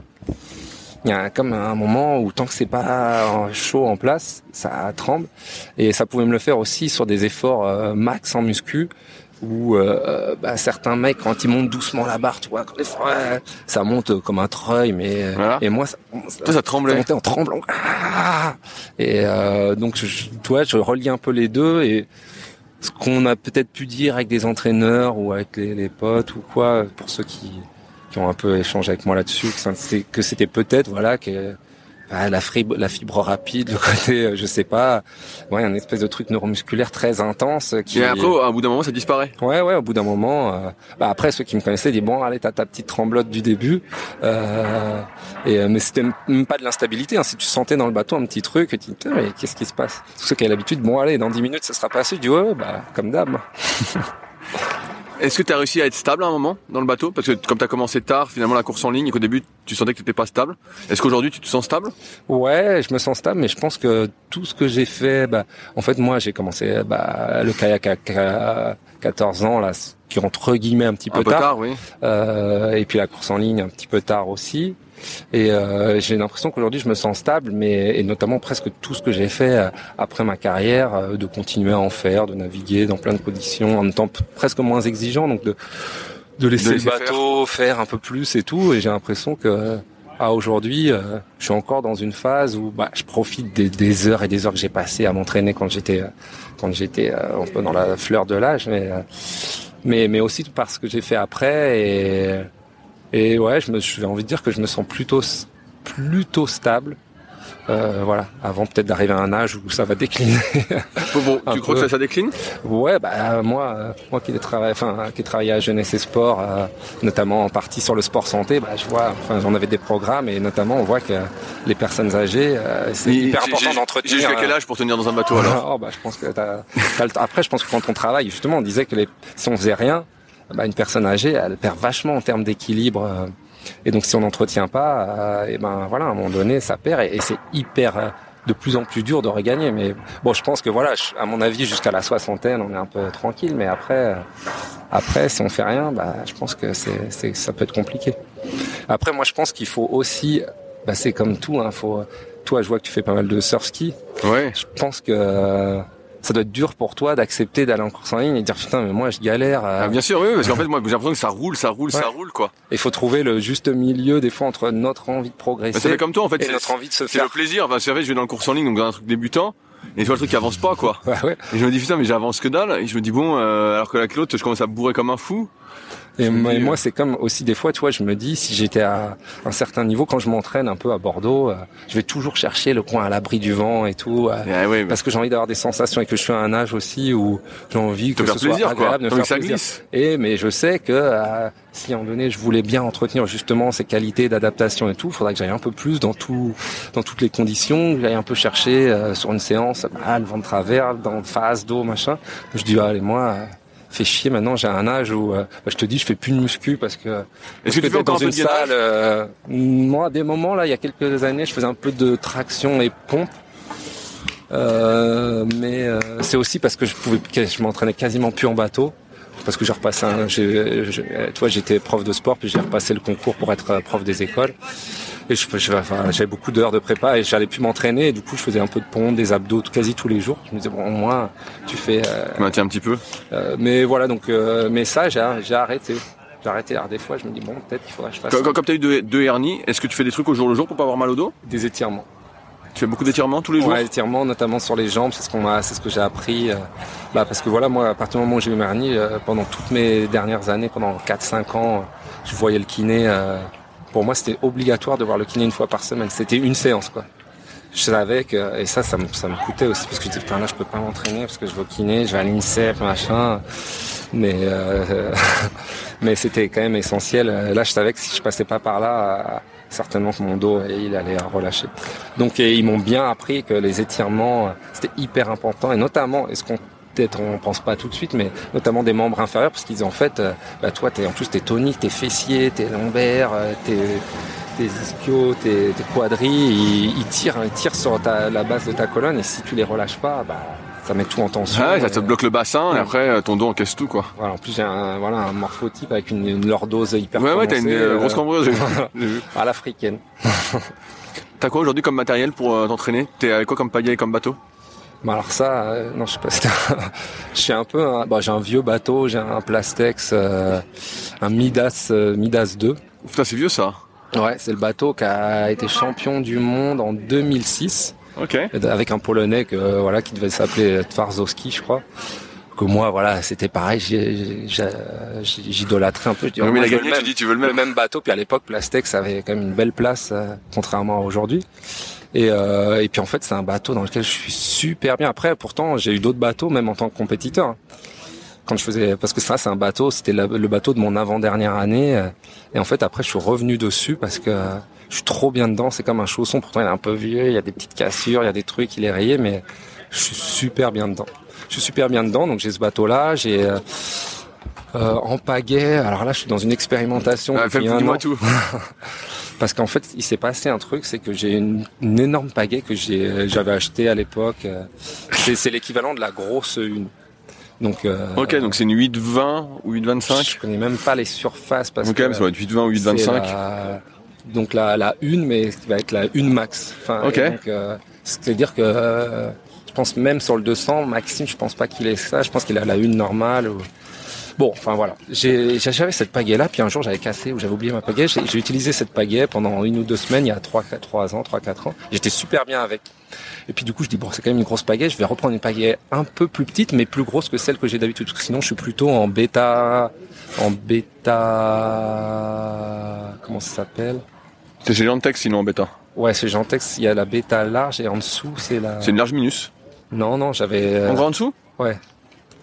Il y a comme un moment où tant que c'est pas chaud en place, ça tremble. Et ça pouvait me le faire aussi sur des efforts euh, max en muscu, où euh, bah, certains mecs quand ils montent doucement la barre, tu vois, quand les ça monte comme un treuil, mais voilà. et moi ça, ça, ça tremblait, ça en tremblant. Ah et euh, donc je, toi, je relie un peu les deux et ce qu'on a peut-être pu dire avec des entraîneurs ou avec les, les potes ou quoi, pour ceux qui, qui ont un peu échangé avec moi là-dessus, que c'était peut-être voilà que bah, la, fibre, la fibre rapide, le côté, je sais pas, ouais, un espèce de truc neuromusculaire très intense. Qui... Et après, au bout d'un moment, ça disparaît. Ouais, ouais, au bout d'un moment. Euh... Bah, après, ceux qui me connaissaient disent bon, allez, t'as ta petite tremblote du début. Euh... Et mais c'était même pas de l'instabilité. Hein. Si tu sentais dans le bateau un petit truc, tu dis mais qu'est-ce qui se passe? Tous ceux qui ont l'habitude, bon, allez, dans 10 minutes, ça sera passé. Je dis ouais, bah comme d'hab. Est-ce que tu as réussi à être stable à un moment dans le bateau? Parce que comme tu as commencé tard, finalement la course en ligne, et qu'au début tu sentais que tu n'étais pas stable. Est-ce qu'aujourd'hui tu te sens stable? Ouais, je me sens stable, mais je pense que tout ce que j'ai fait, bah, en fait moi j'ai commencé bah, le kayak à 14 ans, là, qui entre guillemets un petit peu, un peu tard. tard oui. euh, et puis la course en ligne un petit peu tard aussi. Et euh, j'ai l'impression qu'aujourd'hui je me sens stable, mais et notamment presque tout ce que j'ai fait euh, après ma carrière, euh, de continuer à en faire, de naviguer dans plein de conditions, en même temps presque moins exigeant, donc de de laisser, De laisser le bateau faire. un peu plus et tout. Et j'ai l'impression que à aujourd'hui, euh, je suis encore dans une phase où bah, je profite des, des heures et des heures que j'ai passées à m'entraîner quand j'étais quand j'étais euh, un peu dans la fleur de l'âge, mais euh, mais mais aussi parce que j'ai fait après et et ouais, je me j'ai envie de dire que je me sens plutôt plutôt stable. Euh, voilà, avant peut-être d'arriver à un âge où ça va décliner. bon, tu crois peu. que ça, ça décline? Ouais, bah moi, euh, moi qui ai travaillé, enfin qui ai travaillé à jeunesse et sport, euh, notamment en partie sur le sport santé, bah je vois, enfin j'en avais des programmes et notamment on voit que les personnes âgées, euh, c'est Mais hyper important j'ai- d'entretenir. J'ai jusqu'à quel euh, âge pour tenir dans un bateau alors? Oh, bah, je pense que t'as, t'as le. Après, je pense que quand on travaille, justement, on disait que les, si on faisait rien, bah, une personne âgée, elle perd vachement en termes d'équilibre. euh, et donc, si on n'entretient pas, euh, et ben voilà, à un moment donné, ça perd et, et c'est hyper euh, de plus en plus dur de regagner. Mais bon, je pense que voilà, à mon avis, jusqu'à la soixantaine, on est un peu tranquille. Mais après, après, si on fait rien, bah, je pense que c'est, c'est, ça peut être compliqué. Après, moi, je pense qu'il faut aussi, bah, c'est comme tout, hein, faut, toi, je vois que tu fais pas mal de surf ski Ouais. je pense que euh, ça doit être dur pour toi d'accepter d'aller en course en ligne et de dire putain mais moi je galère. Ah, bien sûr, oui, parce qu'en fait, moi, j'ai l'impression que ça roule, ça roule, ça roule, quoi. Il faut trouver le juste milieu des fois entre notre envie de Bah, progresser ça fait comme toi, en fait. et c'est- notre envie de se C'est le faire. plaisir. Enfin, c'est vrai, je vais dans le course en ligne, donc dans un truc débutant, et je vois le truc qui avance pas, quoi. Ouais, ouais. Et je me dis, putain, mais j'avance que dalle. Et je me dis, bon, euh, alors que la l'autre, je commence à bourrer comme un fou. Et moi, c'est comme aussi des fois, tu vois, je me dis, si j'étais à un certain niveau, quand je m'entraîne un peu à Bordeaux, euh, je vais toujours chercher le coin à l'abri du vent et tout, euh, parce que j'ai envie d'avoir des sensations et que je suis à un âge aussi où j'ai envie que ce soit agréable, de faire plaisir. Et mais je sais que euh, si à un moment donné je voulais bien entretenir justement ces qualités d'adaptation et tout, il faudrait que j'aille un peu plus dans tout, dans toutes les conditions, que j'aille un peu chercher sur une séance, bah, le vent de travers, dans phase d'eau, machin. Je dis allez moi fait chier maintenant. J'ai un âge où euh, bah, je te dis, je fais plus de muscu parce que est-ce que tu fais dans une salle. Euh, moi, à des moments là, il y a quelques années, je faisais un peu de traction et pompe. Euh, mais c'est aussi parce que je pouvais, je m'entraînais quasiment plus en bateau parce que j'ai repassé un, tu vois, j'étais prof de sport puis j'ai repassé le concours pour être prof des écoles. Et je, j'avais beaucoup d'heures de prépa et j'allais plus m'entraîner. Et du coup, je faisais un peu de pompe, des abdos quasi tous les jours. Je me disais, bon, moi, tu fais... Euh, tu un petit peu. Euh, mais voilà, donc... Euh, mais ça, j'ai, j'ai arrêté. J'ai arrêté. Alors des fois, je me dis, bon, peut-être qu'il faudrait que je fasse... Quand, comme tu as eu deux, deux hernies, est-ce que tu fais des trucs au jour le jour pour pas avoir mal au dos? Des étirements. Tu fais beaucoup d'étirements tous les jours? Ouais, étirements, notamment sur les jambes, c'est ce qu'on m'a, c'est ce que j'ai appris. Euh, bah, parce que voilà, moi, à partir du moment où j'ai eu ma hernie, pendant toutes mes dernières années, pendant 4-5 ans, je voyais le kiné pour moi, c'était obligatoire de voir le kiné une fois par semaine. C'était une séance, quoi. Je savais que, et ça, ça me, coûtait aussi, parce que je disais, putain, là, je peux pas m'entraîner, parce que je vais au kiné, je vais à l'INSEP, machin. Mais, euh, mais c'était quand même essentiel. Là, je savais que si je passais pas par là, certainement que mon dos, il allait relâcher. Donc, ils m'ont bien appris que les étirements, c'était hyper important, et notamment, est-ce qu'on peut-être on pense pas tout de suite, mais notamment des membres inférieurs, parce qu'ils en fait, euh, bah, toi, es, en plus, t'es tonique, t'es fessiers, t'es lombaires, euh, t'es tes ischios, tes, tes quadris, ils, tirent, ils tirent sur la base de ta colonne, et si tu les relâches pas, bah, ça met tout en tension. Ah ça te bloque le bassin et après euh, ton dos encaisse tout quoi. Voilà, en plus j'ai un voilà un morphotype avec une, une lordose hyper Ouais ouais, t'as une grosse cambreuse. à l'africaine. t'as quoi aujourd'hui comme matériel pour t'entraîner? T'es avec quoi comme pagaie comme bateau? Bah alors ça, euh, non, je sais pas. je suis un peu, un, bah, j'ai un vieux bateau, j'ai un Plastex, euh, un Midas, euh, Midas 2. Putain, c'est vieux ça. Ouais, c'est le bateau qui a été champion du monde en 2006. Ok. Avec un Polonais que voilà qui devait s'appeler Twarzowski, je crois. Que moi, voilà, c'était pareil. J'idolâtrais un peu. Je mais il a gagné, tu dis, tu veux le même. Le même bateau. Puis à l'époque, Plastex avait quand même une belle place, contrairement à aujourd'hui. Et, euh, et puis en fait, c'est un bateau dans lequel je suis super bien. Après, pourtant, j'ai eu d'autres bateaux, même en tant que compétiteur. Quand je faisais, parce que ça, c'est un bateau, c'était le bateau de mon avant-dernière année. Et en fait, après, je suis revenu dessus parce que je suis trop bien dedans. C'est comme un chausson. Pourtant, il est un peu vieux. Il y a des petites cassures, il y a des trucs, il est rayé, mais je suis super bien dedans. Je suis super bien dedans. Donc j'ai ce bateau-là. J'ai euh en pagaie. Alors là, je suis dans une expérimentation. Ah, Fais-moi tout. Parce qu'en fait, il s'est passé un truc, c'est que j'ai une, énorme pagaie que j'ai, j'avais acheté à l'époque. C'est, l'équivalent de la grosse une. Donc, euh, ok, donc c'est une 820 ou 825 Je connais même pas les surfaces parce que. Ok, ça va être 820 ou 825. donc la, la une, mais qui va être la une max. Enfin, ok. Euh, c'est-à-dire que euh, je pense même sur le 200, Maxime, je pense pas qu'il ait ça. Je pense qu'il a la une normale. Ou... Bon, enfin voilà. J'avais cette pagaie là, puis un jour j'avais cassé ou j'avais oublié ma pagaie. J'ai utilisé cette pagaie pendant une ou deux semaines, il y a trois, trois ans, trois, quatre ans. J'étais super bien avec. Et puis du coup, je dis bon, c'est quand même une grosse pagaie. Je vais reprendre une pagaie un peu plus petite, mais plus grosse que celle que j'ai d'habitude. Sinon, je suis plutôt en bêta, en bêta, comment ça s'appelle? C'est chez Gentex sinon en bêta. Ouais, c'est Gentex. Il y a la bêta large et en dessous, c'est la. C'est une large minus. Non, non, j'avais. En gros en dessous? Ouais.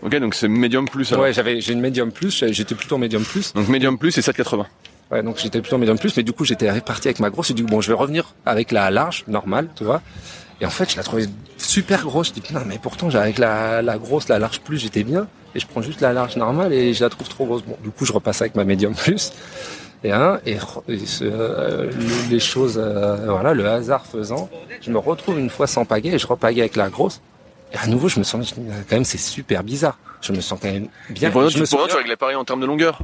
Ok, donc c'est medium plus. Ouais, j'avais j'ai une medium plus, j'étais plutôt en medium plus. Donc medium plus et 7,80. Ouais, donc j'étais plutôt en medium plus, mais du coup j'étais réparti avec ma grosse. Et du coup bon, je vais revenir avec la large, normale, tu vois. Et en fait, je la trouvais super grosse. Je dis non, mais pourtant avec la, la grosse, la large plus, j'étais bien. Et je prends juste la large normale et je la trouve trop grosse. Bon, du coup je repasse avec ma medium plus. Et, hein, et, euh, les choses, euh, voilà, le hasard faisant, je me retrouve une fois sans pagaie et je repagaie avec la grosse. Et à nouveau, je me sens quand même, c'est super bizarre. Je me sens quand même bien. Et je me sens tu réglais pareil en termes de longueur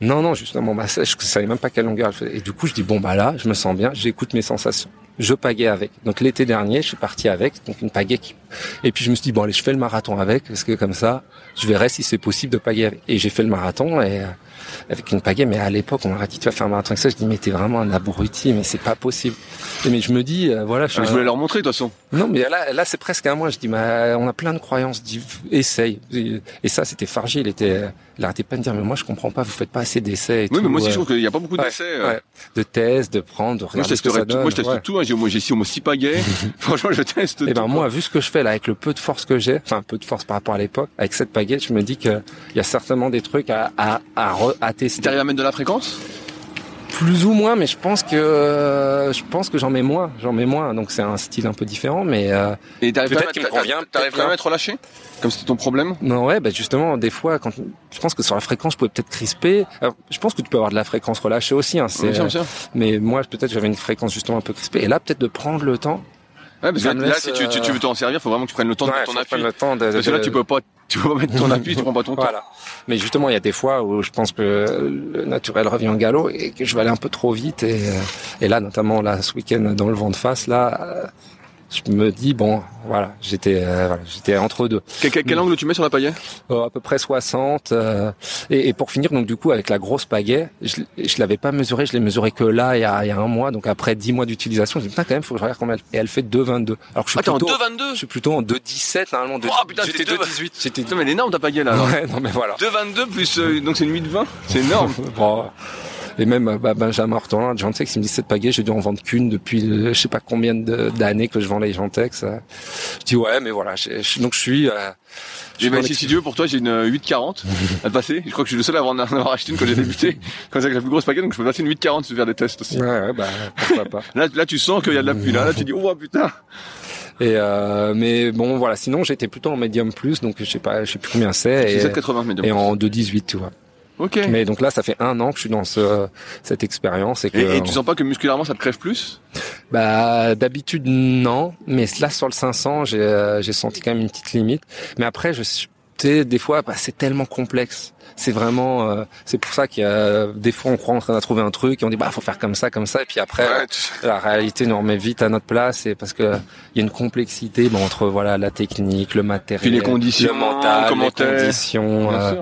Non, non, justement, bah, je ne savais même pas quelle longueur Et du coup, je dis bon bah là, je me sens bien, j'écoute mes sensations. Je pagaie avec. Donc l'été dernier, je suis parti avec, donc une pagaie qui. Et puis je me suis dit bon allez, je fais le marathon avec parce que comme ça, je verrai si c'est possible de pagayer avec. Et j'ai fait le marathon et avec une pagaie. Mais à l'époque, on m'a dit tu vas faire un marathon avec ça. Je dis mais t'es vraiment un abruti, mais c'est pas possible. mais je me dis euh, voilà. Je, voulais leur montrer de toute façon. Non, mais là, là c'est presque un mois. Je dis mais on a plein de croyances. Dis essaye. Et ça, c'était Fargier. Il était, il arrêtait pas de dire mais moi je comprends pas. Vous faites pas assez d'essais. Oui, mais moi aussi je trouve qu'il y a pas beaucoup d'essais. De tests, de prendre, de regarder moi, je teste tout. Moi je teste tout. Hein. J'ai j'ai au moins six pagaie. Franchement, je teste. Et eh ben moi, vu ce que je fais là, avec le peu de force que j'ai, enfin peu de force par rapport à l'époque, avec cette pagaie, je me dis qu'il y a certainement des trucs à à à, à tester. T'arrives à mettre de la fréquence? Plus ou moins, mais je pense que euh, je pense que j'en mets moins, j'en mets moins. Donc c'est un style un peu différent, mais euh, et peut-être qu'il me convient. T'arrives quand même à être relâché, comme c'était ton problème? Non, ouais, bah justement, des fois, quand je pense que sur la fréquence, je pouvais peut-être crisper. je pense que tu peux avoir de la fréquence relâchée aussi. Hein, c'est, mais moi, peut-être j'avais une fréquence justement un peu crispée. Et là, peut-être de prendre le temps Ouais, parce que là, si tu, tu, tu veux t'en servir, faut vraiment que tu prennes le temps de mettre ton appui. Le temps de, parce que là, tu peux pas, tu peux pas mettre ton appui, tu prends pas ton voilà. temps. Mais justement, il y a des fois où je pense que le naturel revient en galop et que je vais aller un peu trop vite. Et, et là, notamment là, ce week-end dans le vent de face, là, je me dis bon voilà j'étais euh, voilà, j'étais entre deux. Quel, quel, angle tu mets sur la pagaie euh, à peu près 60 euh, et, et, pour finir donc du coup avec la grosse pagaie je, je l'avais pas mesuré je l'ai mesuré que là il y a, il y a un mois donc après 10 mois d'utilisation j'ai dit putain quand même faut que je regarde combien elle, et elle fait 2,22 alors que je suis plutôt en 2,22 je suis plutôt en 2,17 normalement oh, putain, j'étais 2,18 j'étais non mais elle est énorme ta pagaie là. Alors. ouais non mais voilà. 2,22 plus donc c'est une 8,20 c'est énorme. Bon, et même bah, Benjamin Hortolin, Gentex, il me dit cette pagaie, j'ai dû en vendre qu'une depuis euh, je sais pas combien d'années que je vends les Gentex. Euh. Je dis ouais, mais voilà. donc je suis. Euh, j'ai ben, si, tu veux, pour toi, j'ai une 840 à passer. Je crois que je suis le seul à avoir, avoir acheté une quand j'ai débuté. Quand c'est la plus grosse pagaie, donc je peux passer une 840 sur faire des tests aussi. Ouais, ouais bah pourquoi pas. là, là, tu sens qu'il y a de l'appui. Là, là, tu dis oh putain. Et euh, mais bon voilà, sinon j'étais plutôt en médium plus, donc je sais pas, je sais plus combien c'est. Et, 780 médium. Et en 2,18 tu vois. Mais donc là, ça fait un an que je suis dans ce, cette expérience et que. Et, tu sens pas que musculairement ça te crève plus? Bah d'habitude non, mais là sur le 500, j'ai euh, j'ai senti quand même une petite limite. Mais après, je suis des fois, bah, c'est tellement complexe. C'est vraiment, euh, c'est pour ça qu'il y a des fois on croit en train de trouver un truc et on dit bah faut faire comme ça, comme ça, et puis après la réalité nous remet vite à notre place et parce que il y a une complexité bon, entre voilà la technique, le matériel, les conditions, le mental, les conditions, euh,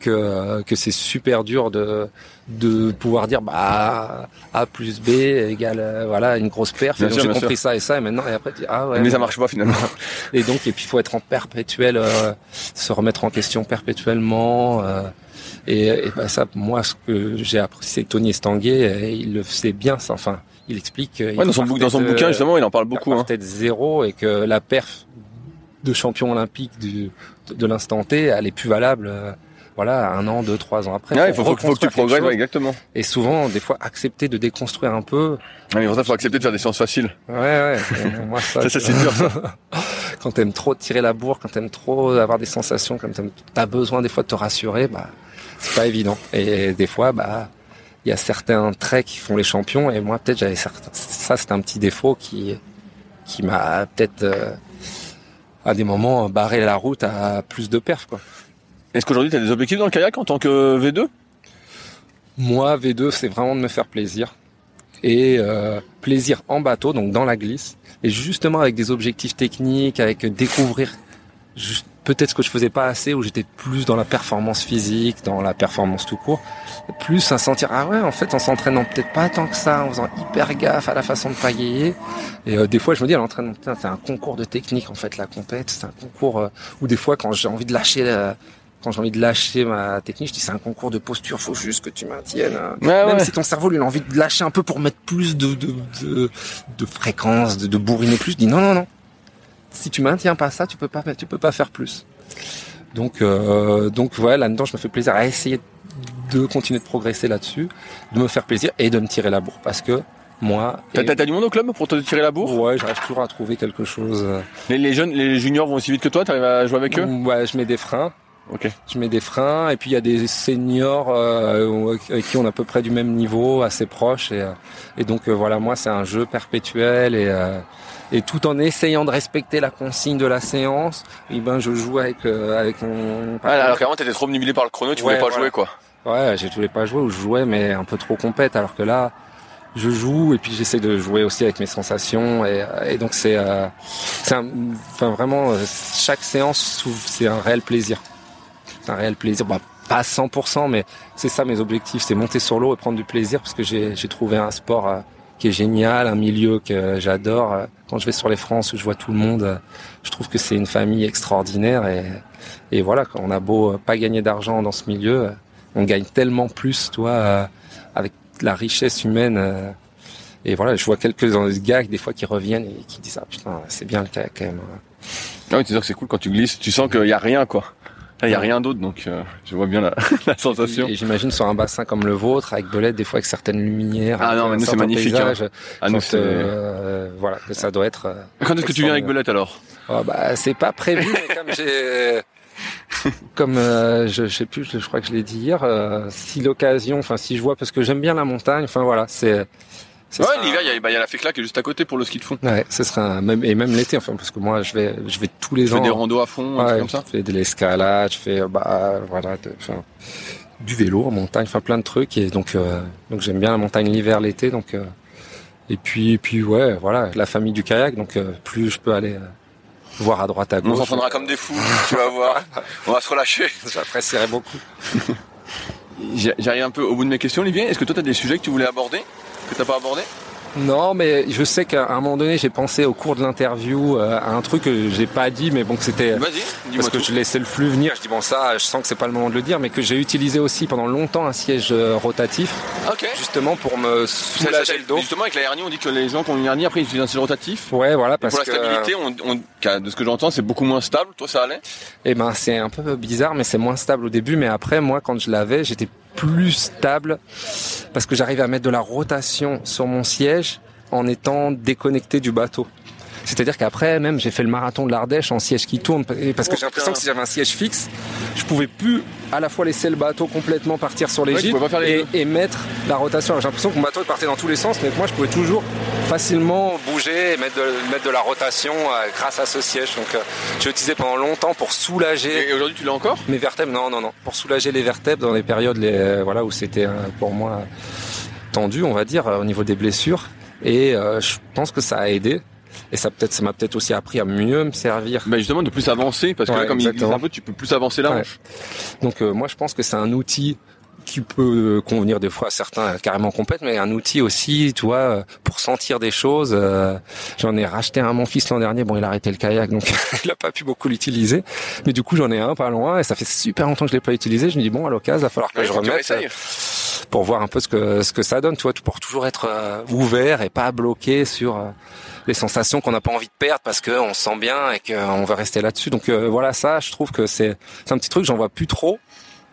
que que c'est super dur de de pouvoir dire bah A plus B égale euh, voilà une grosse perf. J'ai compris ça et ça et maintenant et après ah ouais. Mais ça marche pas finalement. et donc et puis il faut être en perpétuel, euh, se remettre en question perpétuellement. Euh, et, et bah, ça, moi, ce que j'ai appris, c'est Tony Estanguet, il le sait bien. Ça, enfin, il explique. Ouais, dans son, dans son bouquin justement, il en parle beaucoup. Hein. Peut-être zéro et que la perf de champion olympique du, de l'instant T, elle est plus valable voilà, un an, deux, trois ans après. il faut, que tu progresses, exactement. Et souvent, des fois, accepter de déconstruire un peu. mais pour ça, faut accepter de faire des séances faciles. Ouais, ouais. moi, ça, ça, c'est dur, ça. quand t'aimes trop tirer la bourre, quand t'aimes trop avoir des sensations, quand t'as besoin des fois de te rassurer, bah, c'est pas évident. Et des fois, bah, il y a certains traits qui font les champions, et moi, peut-être, j'avais certains, ça, c'est un petit défaut qui, qui m'a peut-être, euh, à des moments, barré la route à plus de perf, quoi. Est-ce qu'aujourd'hui tu as des objectifs dans le kayak en tant que V2 Moi, V2, c'est vraiment de me faire plaisir. Et euh, plaisir en bateau, donc dans la glisse. Et justement avec des objectifs techniques, avec découvrir peut-être ce que je faisais pas assez, où j'étais plus dans la performance physique, dans la performance tout court. Plus à sentir, ah ouais, en fait, en s'entraînant peut-être pas tant que ça, en faisant hyper gaffe à la façon de pagayer. Et euh, des fois, je me dis, à l'entraînement, c'est un concours de technique, en fait, la compète. C'est un concours euh, où des fois, quand j'ai envie de lâcher quand j'ai envie de lâcher ma technique, je dis c'est un concours de posture, faut juste que tu maintiennes. Hein. Même si ton cerveau lui a envie de lâcher un peu pour mettre plus de de, de, de fréquence, de, de bourriner plus, je dis non non non. Si tu maintiens pas ça, tu peux pas tu peux pas faire plus. Donc euh, donc voilà, là-dedans je me fais plaisir à essayer de continuer de progresser là-dessus, de me faire plaisir et de me tirer la bourre parce que moi. T'as et... du monde au club pour te tirer la bourre? Ouais, j'arrive toujours à trouver quelque chose. Les, les jeunes, les juniors vont aussi vite que toi, t'arrives à jouer avec eux? Ouais, je mets des freins. Je mets des freins et puis il y a des seniors euh, avec qui on est à peu près du même niveau, assez proches et, euh, et donc euh, voilà moi c'est un jeu perpétuel et euh, et tout en essayant de respecter la consigne de la séance, et ben je joue avec avec mon. Ah, alors qu'avant t'étais trop obnubilé par le chrono, tu voulais pas jouer quoi. Ouais, je voulais pas jouer ou je jouais mais un peu trop compète alors que là je joue et puis j'essaie de jouer aussi avec mes sensations et, et donc c'est c'est enfin vraiment chaque séance c'est un réel plaisir un réel plaisir. Bah, pas à 100%, mais c'est ça mes objectifs, c'est monter sur l'eau et prendre du plaisir parce que j'ai trouvé un sport euh, qui est génial, un milieu que j'adore. Quand je vais sur les France où je vois tout le monde, euh, je trouve que c'est une famille extraordinaire et, voilà, quand on a beau pas gagner d'argent dans ce milieu, on gagne tellement plus, toi, avec la richesse humaine. Et voilà, je vois quelques gars des fois qui reviennent et qui disent ah putain c'est bien le kayak quand même. Ah oui, tu que c'est cool quand tu glisses, tu sens qu'il y a rien quoi. Il y a rien d'autre, donc euh, je vois bien la, la sensation. Et j'imagine sur un bassin comme le vôtre, avec Belette, des fois avec certaines lumières. Ah non, mais nous c'est magnifique. Hein. Ah nous c'est. Euh, voilà, que ça doit être. Euh, quand est-ce que tu viens avec Belette alors? Oh, Bah c'est pas prévu, mais comme j'ai. Comme je, je sais plus, je, crois que je l'ai dit hier. si l'occasion, enfin si je vois, parce que j'aime bien la montagne. Enfin voilà, c'est Ouais, l'hiver, il y, a, bah, y a la Fécla qui est juste à côté pour le ski de fond. Ouais, ce sera même et même l'été, enfin, parce que moi, je vais, je vais tous les ans. Fais des randos à fond, ouais, comme ça. Je fais de l'escalade, je fais, bah, voilà, de, enfin, du vélo en montagne, enfin, plein de trucs. Et donc, euh, donc j'aime bien la montagne l'hiver, l'été, donc. Euh, et puis, et puis, ouais, voilà, la famille du kayak, donc euh, plus je peux aller voir à droite à gauche. On s'entendra comme des fous, tu vas voir. On va se relâcher. J'apprécierais beaucoup. J'arrive un peu au bout de mes questions, Olivier. Est-ce que toi, tu as des sujets que tu voulais aborder, que tu n'as pas abordé non, mais je sais qu'à un moment donné, j'ai pensé au cours de l'interview euh, à un truc que j'ai pas dit, mais bon, que c'était parce que je laissais le flux venir. Je dis bon, ça, je sens que c'est pas le moment de le dire, mais que j'ai utilisé aussi pendant longtemps un siège euh, rotatif, justement pour me soulager le dos. Justement, avec la hernie, on dit que les gens qui ont une hernie après ils utilisent un siège rotatif. Ouais, voilà, parce pour la stabilité, on, de ce que j'entends, c'est beaucoup moins stable. Toi, ça allait? Eh ben, c'est un peu bizarre, mais c'est moins stable au début. Mais après, moi, quand je l'avais, j'étais plus stable parce que j'arrivais à mettre de la rotation sur mon siège en étant déconnecté du bateau. C'est-à-dire qu'après, même, j'ai fait le marathon de l'Ardèche en siège qui tourne, parce que j'ai l'impression que si j'avais un siège fixe, je pouvais plus à la fois laisser le bateau complètement partir sur les gîtes et, mettre la rotation. J'ai l'impression que mon bateau partait dans tous les sens, mais moi, je pouvais toujours facilement bouger et mettre de, mettre de la rotation euh, grâce à ce siège. Donc, euh, j'ai utilisé pendant longtemps pour soulager. Et aujourd'hui, tu l'as encore? Mes vertèbres, non, non, non, pour soulager les vertèbres dans les périodes, les, euh, voilà, où c'était pour moi tendu, on va dire, au niveau des blessures. Et euh, je pense que ça a aidé. Et ça peut-être, ça m'a peut-être aussi appris à mieux me servir. Bah justement, de plus avancer, parce que là, comme il dit un peu, tu peux plus avancer là. Donc euh, moi, je pense que c'est un outil qui peut convenir des fois à certains carrément complète, mais un outil aussi, tu vois, pour sentir des choses. Euh, j'en ai racheté un à mon fils l'an dernier. Bon, il a arrêté le kayak, donc il a pas pu beaucoup l'utiliser. Mais du coup, j'en ai un pas loin, et ça fait super longtemps que je l'ai pas utilisé. Je me dis bon, à l'occasion, il va falloir que je remette pour voir un peu ce que ce que ça donne, tu vois, pour toujours être euh, ouvert et pas bloqué sur euh, les sensations qu'on n'a pas envie de perdre parce qu'on se sent bien et qu'on veut rester là-dessus. Donc euh, voilà, ça, je trouve que c'est un petit truc, j'en vois plus trop.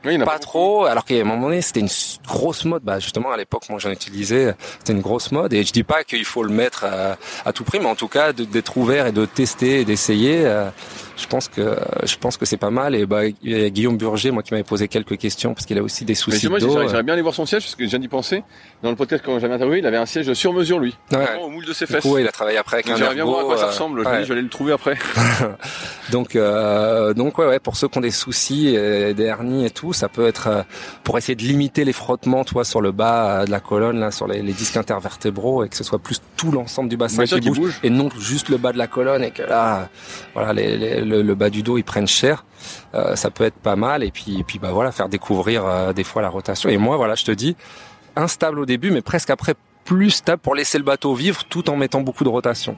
Oui, pas trop, alors qu'à un moment donné, c'était une grosse mode. Bah, justement, à l'époque, moi, j'en utilisais, c'était une grosse mode. Et je dis pas qu'il faut le mettre à, à, tout prix, mais en tout cas, d'être ouvert et de tester et d'essayer je pense que je pense que c'est pas mal. Et bah, il y a Guillaume Burger, moi, qui m'avait posé quelques questions parce qu'il a aussi des soucis. Moi, j'aimerais bien aller voir son siège parce que je viens d'y penser. Dans le podcast quand j'avais interviewé, il avait un siège sur mesure lui, au moule de ses fesses. Il a travaillé après J'aimerais bien voir à quoi ça ressemble. Je, vais aller le trouver après. donc euh, donc ouais ouais pour ceux qui ont des soucis, et des hernies et tout, ça peut être euh, pour essayer de limiter les frottements, toi, sur le bas euh, de la colonne, là, sur les, les disques intervertébraux, et que ce soit plus tout l'ensemble du bassin qui, bouge, et non juste le bas de la colonne, et que là, voilà, les le, bas du dos ils prennent cher. Euh, ça peut être pas mal et puis puis bah voilà faire découvrir euh, des fois la rotation. Et moi voilà je te dis instable au début mais presque après plus stable pour laisser le bateau vivre tout en mettant beaucoup de rotation.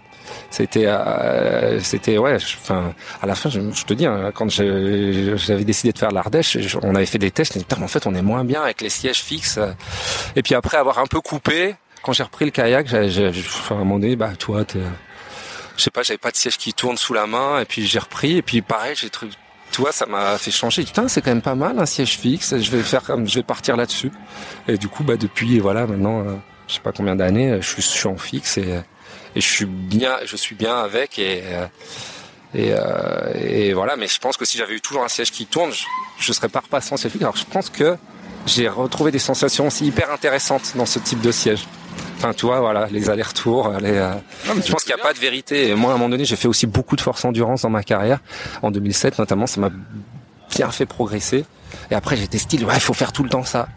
C'était, euh, c'était ouais. Enfin, à la fin, je, te dis, hein, quand j'avais décidé de faire l'Ardèche, on avait fait des tests. Je me en fait, on est moins bien avec les sièges fixes. Et puis après avoir un peu coupé, quand j'ai repris le kayak, j'ai, à un moment donné, bah toi, t'es je sais pas, j'avais pas de siège qui tourne sous la main, et puis j'ai repris, et puis pareil, j'ai trouvé, tu vois, ça m'a fait changer. Putain, c'est quand même pas mal un siège fixe. Je vais faire je vais partir là-dessus. Et du coup, bah depuis, voilà, maintenant, euh, je sais pas combien d'années, je suis, en fixe et, et je suis bien, je suis bien avec et euh, et, euh, et voilà. Mais je pense que si j'avais eu toujours un siège qui tourne, je, je serais pas repassé en siège fixe. Alors je pense que j'ai retrouvé des sensations aussi hyper intéressantes dans ce type de siège. Enfin, tu vois, voilà, les allers-retours. Les, euh, je pense qu'il n'y a pas de vérité. Et moi, à un moment donné, j'ai fait aussi beaucoup de force endurance dans ma carrière. En 2007, notamment, ça m'a bien fait progresser. Et après, j'étais style, ouais, il faut faire tout le temps ça.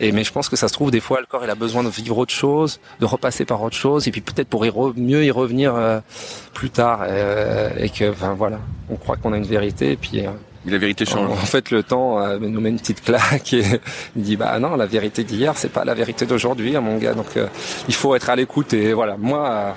Et mais je pense que ça se trouve des fois le corps il a besoin de vivre autre chose, de repasser par autre chose, et puis peut-être pour y mieux y revenir euh, plus tard, euh, et que, enfin voilà, on croit qu'on a une vérité, et puis la vérité change. En, fait, le temps euh, nous met une petite claque et il dit bah non, la vérité d'hier, c'est pas la vérité d'aujourd'hui, hein, mon gars. Donc euh, il faut être à l'écoute et voilà. Moi, euh,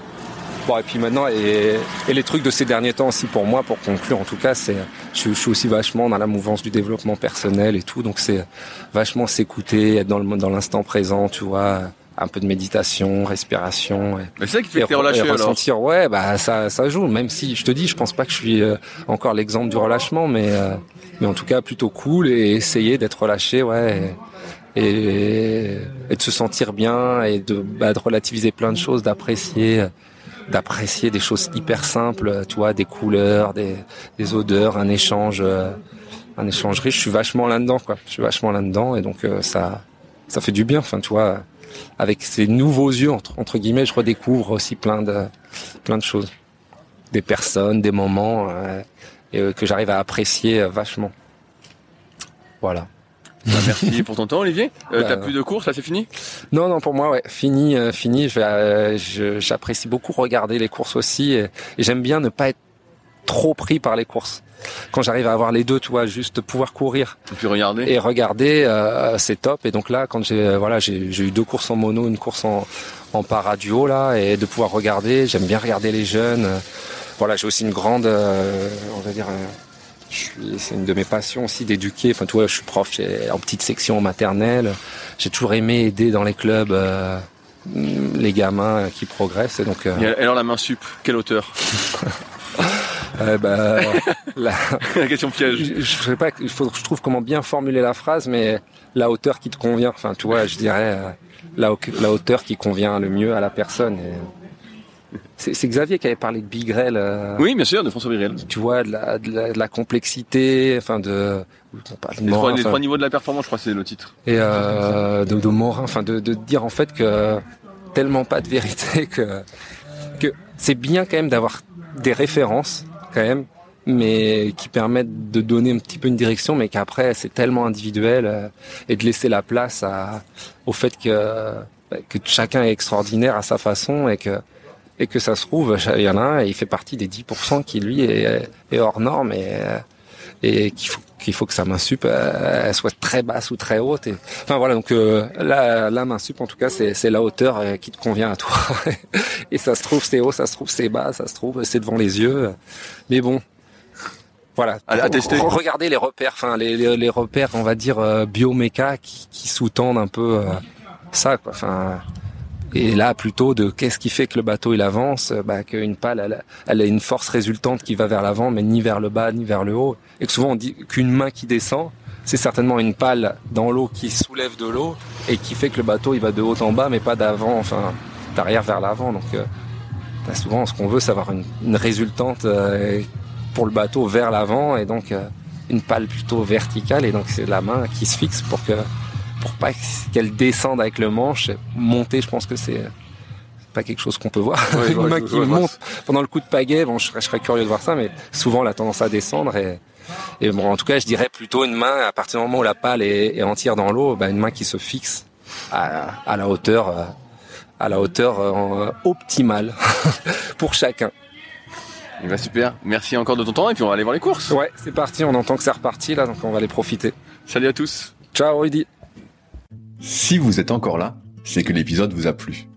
bon et puis maintenant et, et, les trucs de ces derniers temps aussi pour moi, pour conclure en tout cas, c'est je, je, suis aussi vachement dans la mouvance du développement personnel et tout. Donc c'est vachement s'écouter, être dans le dans l'instant présent, tu vois un peu de méditation, respiration. Mais c'est ça qui fait que t'es relâché et ressentir, ouais, bah ça, ça joue. Même si je te dis, je pense pas que je suis euh, encore l'exemple du relâchement, mais euh, mais en tout cas plutôt cool et essayer d'être relâché, ouais, et, et, de se sentir bien et de, bah, de relativiser plein de choses, d'apprécier d'apprécier des choses hyper simples, tu vois, des couleurs, des, des odeurs, un échange, euh, un échange riche. Je suis vachement là-dedans, quoi. Je suis vachement là-dedans et donc ça ça fait du bien. Enfin, tu vois avec ces nouveaux yeux entre, entre guillemets, je redécouvre aussi plein de plein de choses, des personnes, des moments euh, euh, que j'arrive à apprécier euh, vachement. Voilà. Bah, merci pour ton temps, Olivier. Euh, bah, T'as plus de courses, là, c'est fini? Non, non, pour moi, ouais, fini, fini. J'apprécie beaucoup regarder les courses aussi, et j'aime bien ne pas être trop pris par les courses quand j'arrive à avoir les deux, tu vois, juste pouvoir courir et puis regarder et regarder, euh, c'est top. Et donc là, quand j'ai euh, voilà, j'ai eu deux courses en mono, une course en en paraduo là, et de pouvoir regarder, j'aime bien regarder les jeunes. Voilà, j'ai aussi une grande, euh, on va dire. c'est une de mes passions aussi d'éduquer. Enfin, tu vois, je suis prof en petite section maternelle. J'ai toujours aimé aider dans les clubs les gamins qui progressent. Et donc. Et alors la main sup, quelle hauteur? euh, bah, la... la... question piège. Je, je sais pas, il faut je trouve comment bien formuler la phrase, mais la hauteur qui te convient. Enfin, tu vois, je dirais euh, la, la, hauteur qui convient le mieux à la personne. C'est Xavier qui avait parlé de Bigrel. Euh, oui, bien sûr, de François Bigrel. Tu vois, de la, de la, de la complexité, enfin de. les, trois, les trois, niveaux de la performance, je crois, c'est le titre. Et euh, de, de Morin, enfin de, de dire en fait que tellement pas de vérité que que c'est bien quand même d'avoir des références mais qui permettent de donner un petit peu une direction, mais qu'après c'est tellement individuel euh, et de laisser la place au fait que bah, que chacun est extraordinaire à sa façon et que et que ça se trouve il y en a un et il fait partie des 10% qui lui est, est hors norme et et qu'il faut qu'il faut que sa main sup elle soit très basse ou très haute et enfin voilà donc euh, la, la main sup en tout cas c'est la hauteur euh, qui te convient à toi et ça se trouve c'est haut ça se trouve c'est bas ça se trouve c'est devant les yeux mais bon voilà. À, tester. Regardez les repères, enfin les, les, les, repères, on va dire euh, bioméca qui, qui sous-tendent un peu euh, ça, quoi. Enfin, et là, plutôt de qu'est-ce qui fait que le bateau il avance, euh, bah, qu'une pale elle, elle, a une force résultante qui va vers l'avant, mais ni vers le bas ni vers le haut. Et souvent on dit qu'une main qui descend, c'est certainement une pale dans l'eau qui soulève de l'eau et qui fait que le bateau il va de haut en bas, mais pas d'avant, enfin d'arrière vers l'avant. Donc euh, bah, souvent, ce qu'on veut, c'est avoir une, résultante euh, pour le bateau vers l'avant et donc une pale plutôt verticale et donc c'est la main qui se fixe pour que pour pas qu'elle descende avec le manche. Monter, je pense que c'est pas quelque chose qu'on peut voir. Ouais, une main qui monte pendant le coup de pagaie, bon, je serais, je serais, curieux de voir ça, mais souvent elle a tendance à descendre et, et bon, en tout cas, je dirais plutôt une main à partir du moment où la pale est, est entière dans l'eau, bah, une main qui se fixe à, à la hauteur, euh, à la hauteur euh, optimale pour chacun. Et eh bah ben, super, merci encore de ton temps et puis on va aller voir les courses. Ouais, c'est parti, on entend que c'est reparti là, donc on va aller profiter. Salut à tous. Ciao Rudy. Si vous êtes encore là, c'est que l'épisode vous a plu.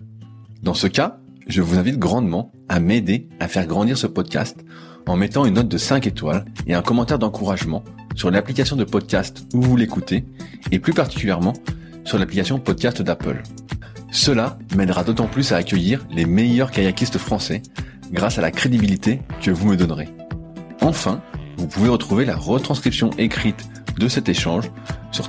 Dans ce cas, je vous invite grandement à m'aider à faire grandir ce podcast en mettant une note de 5 étoiles et un commentaire d'encouragement sur l'application de podcast où vous l'écoutez et plus particulièrement sur l'application podcast d'Apple. Cela m'aidera d'autant plus à accueillir les meilleurs kayakistes français grâce à la crédibilité que vous me donnerez. Enfin, vous pouvez retrouver la retranscription écrite de cet échange sur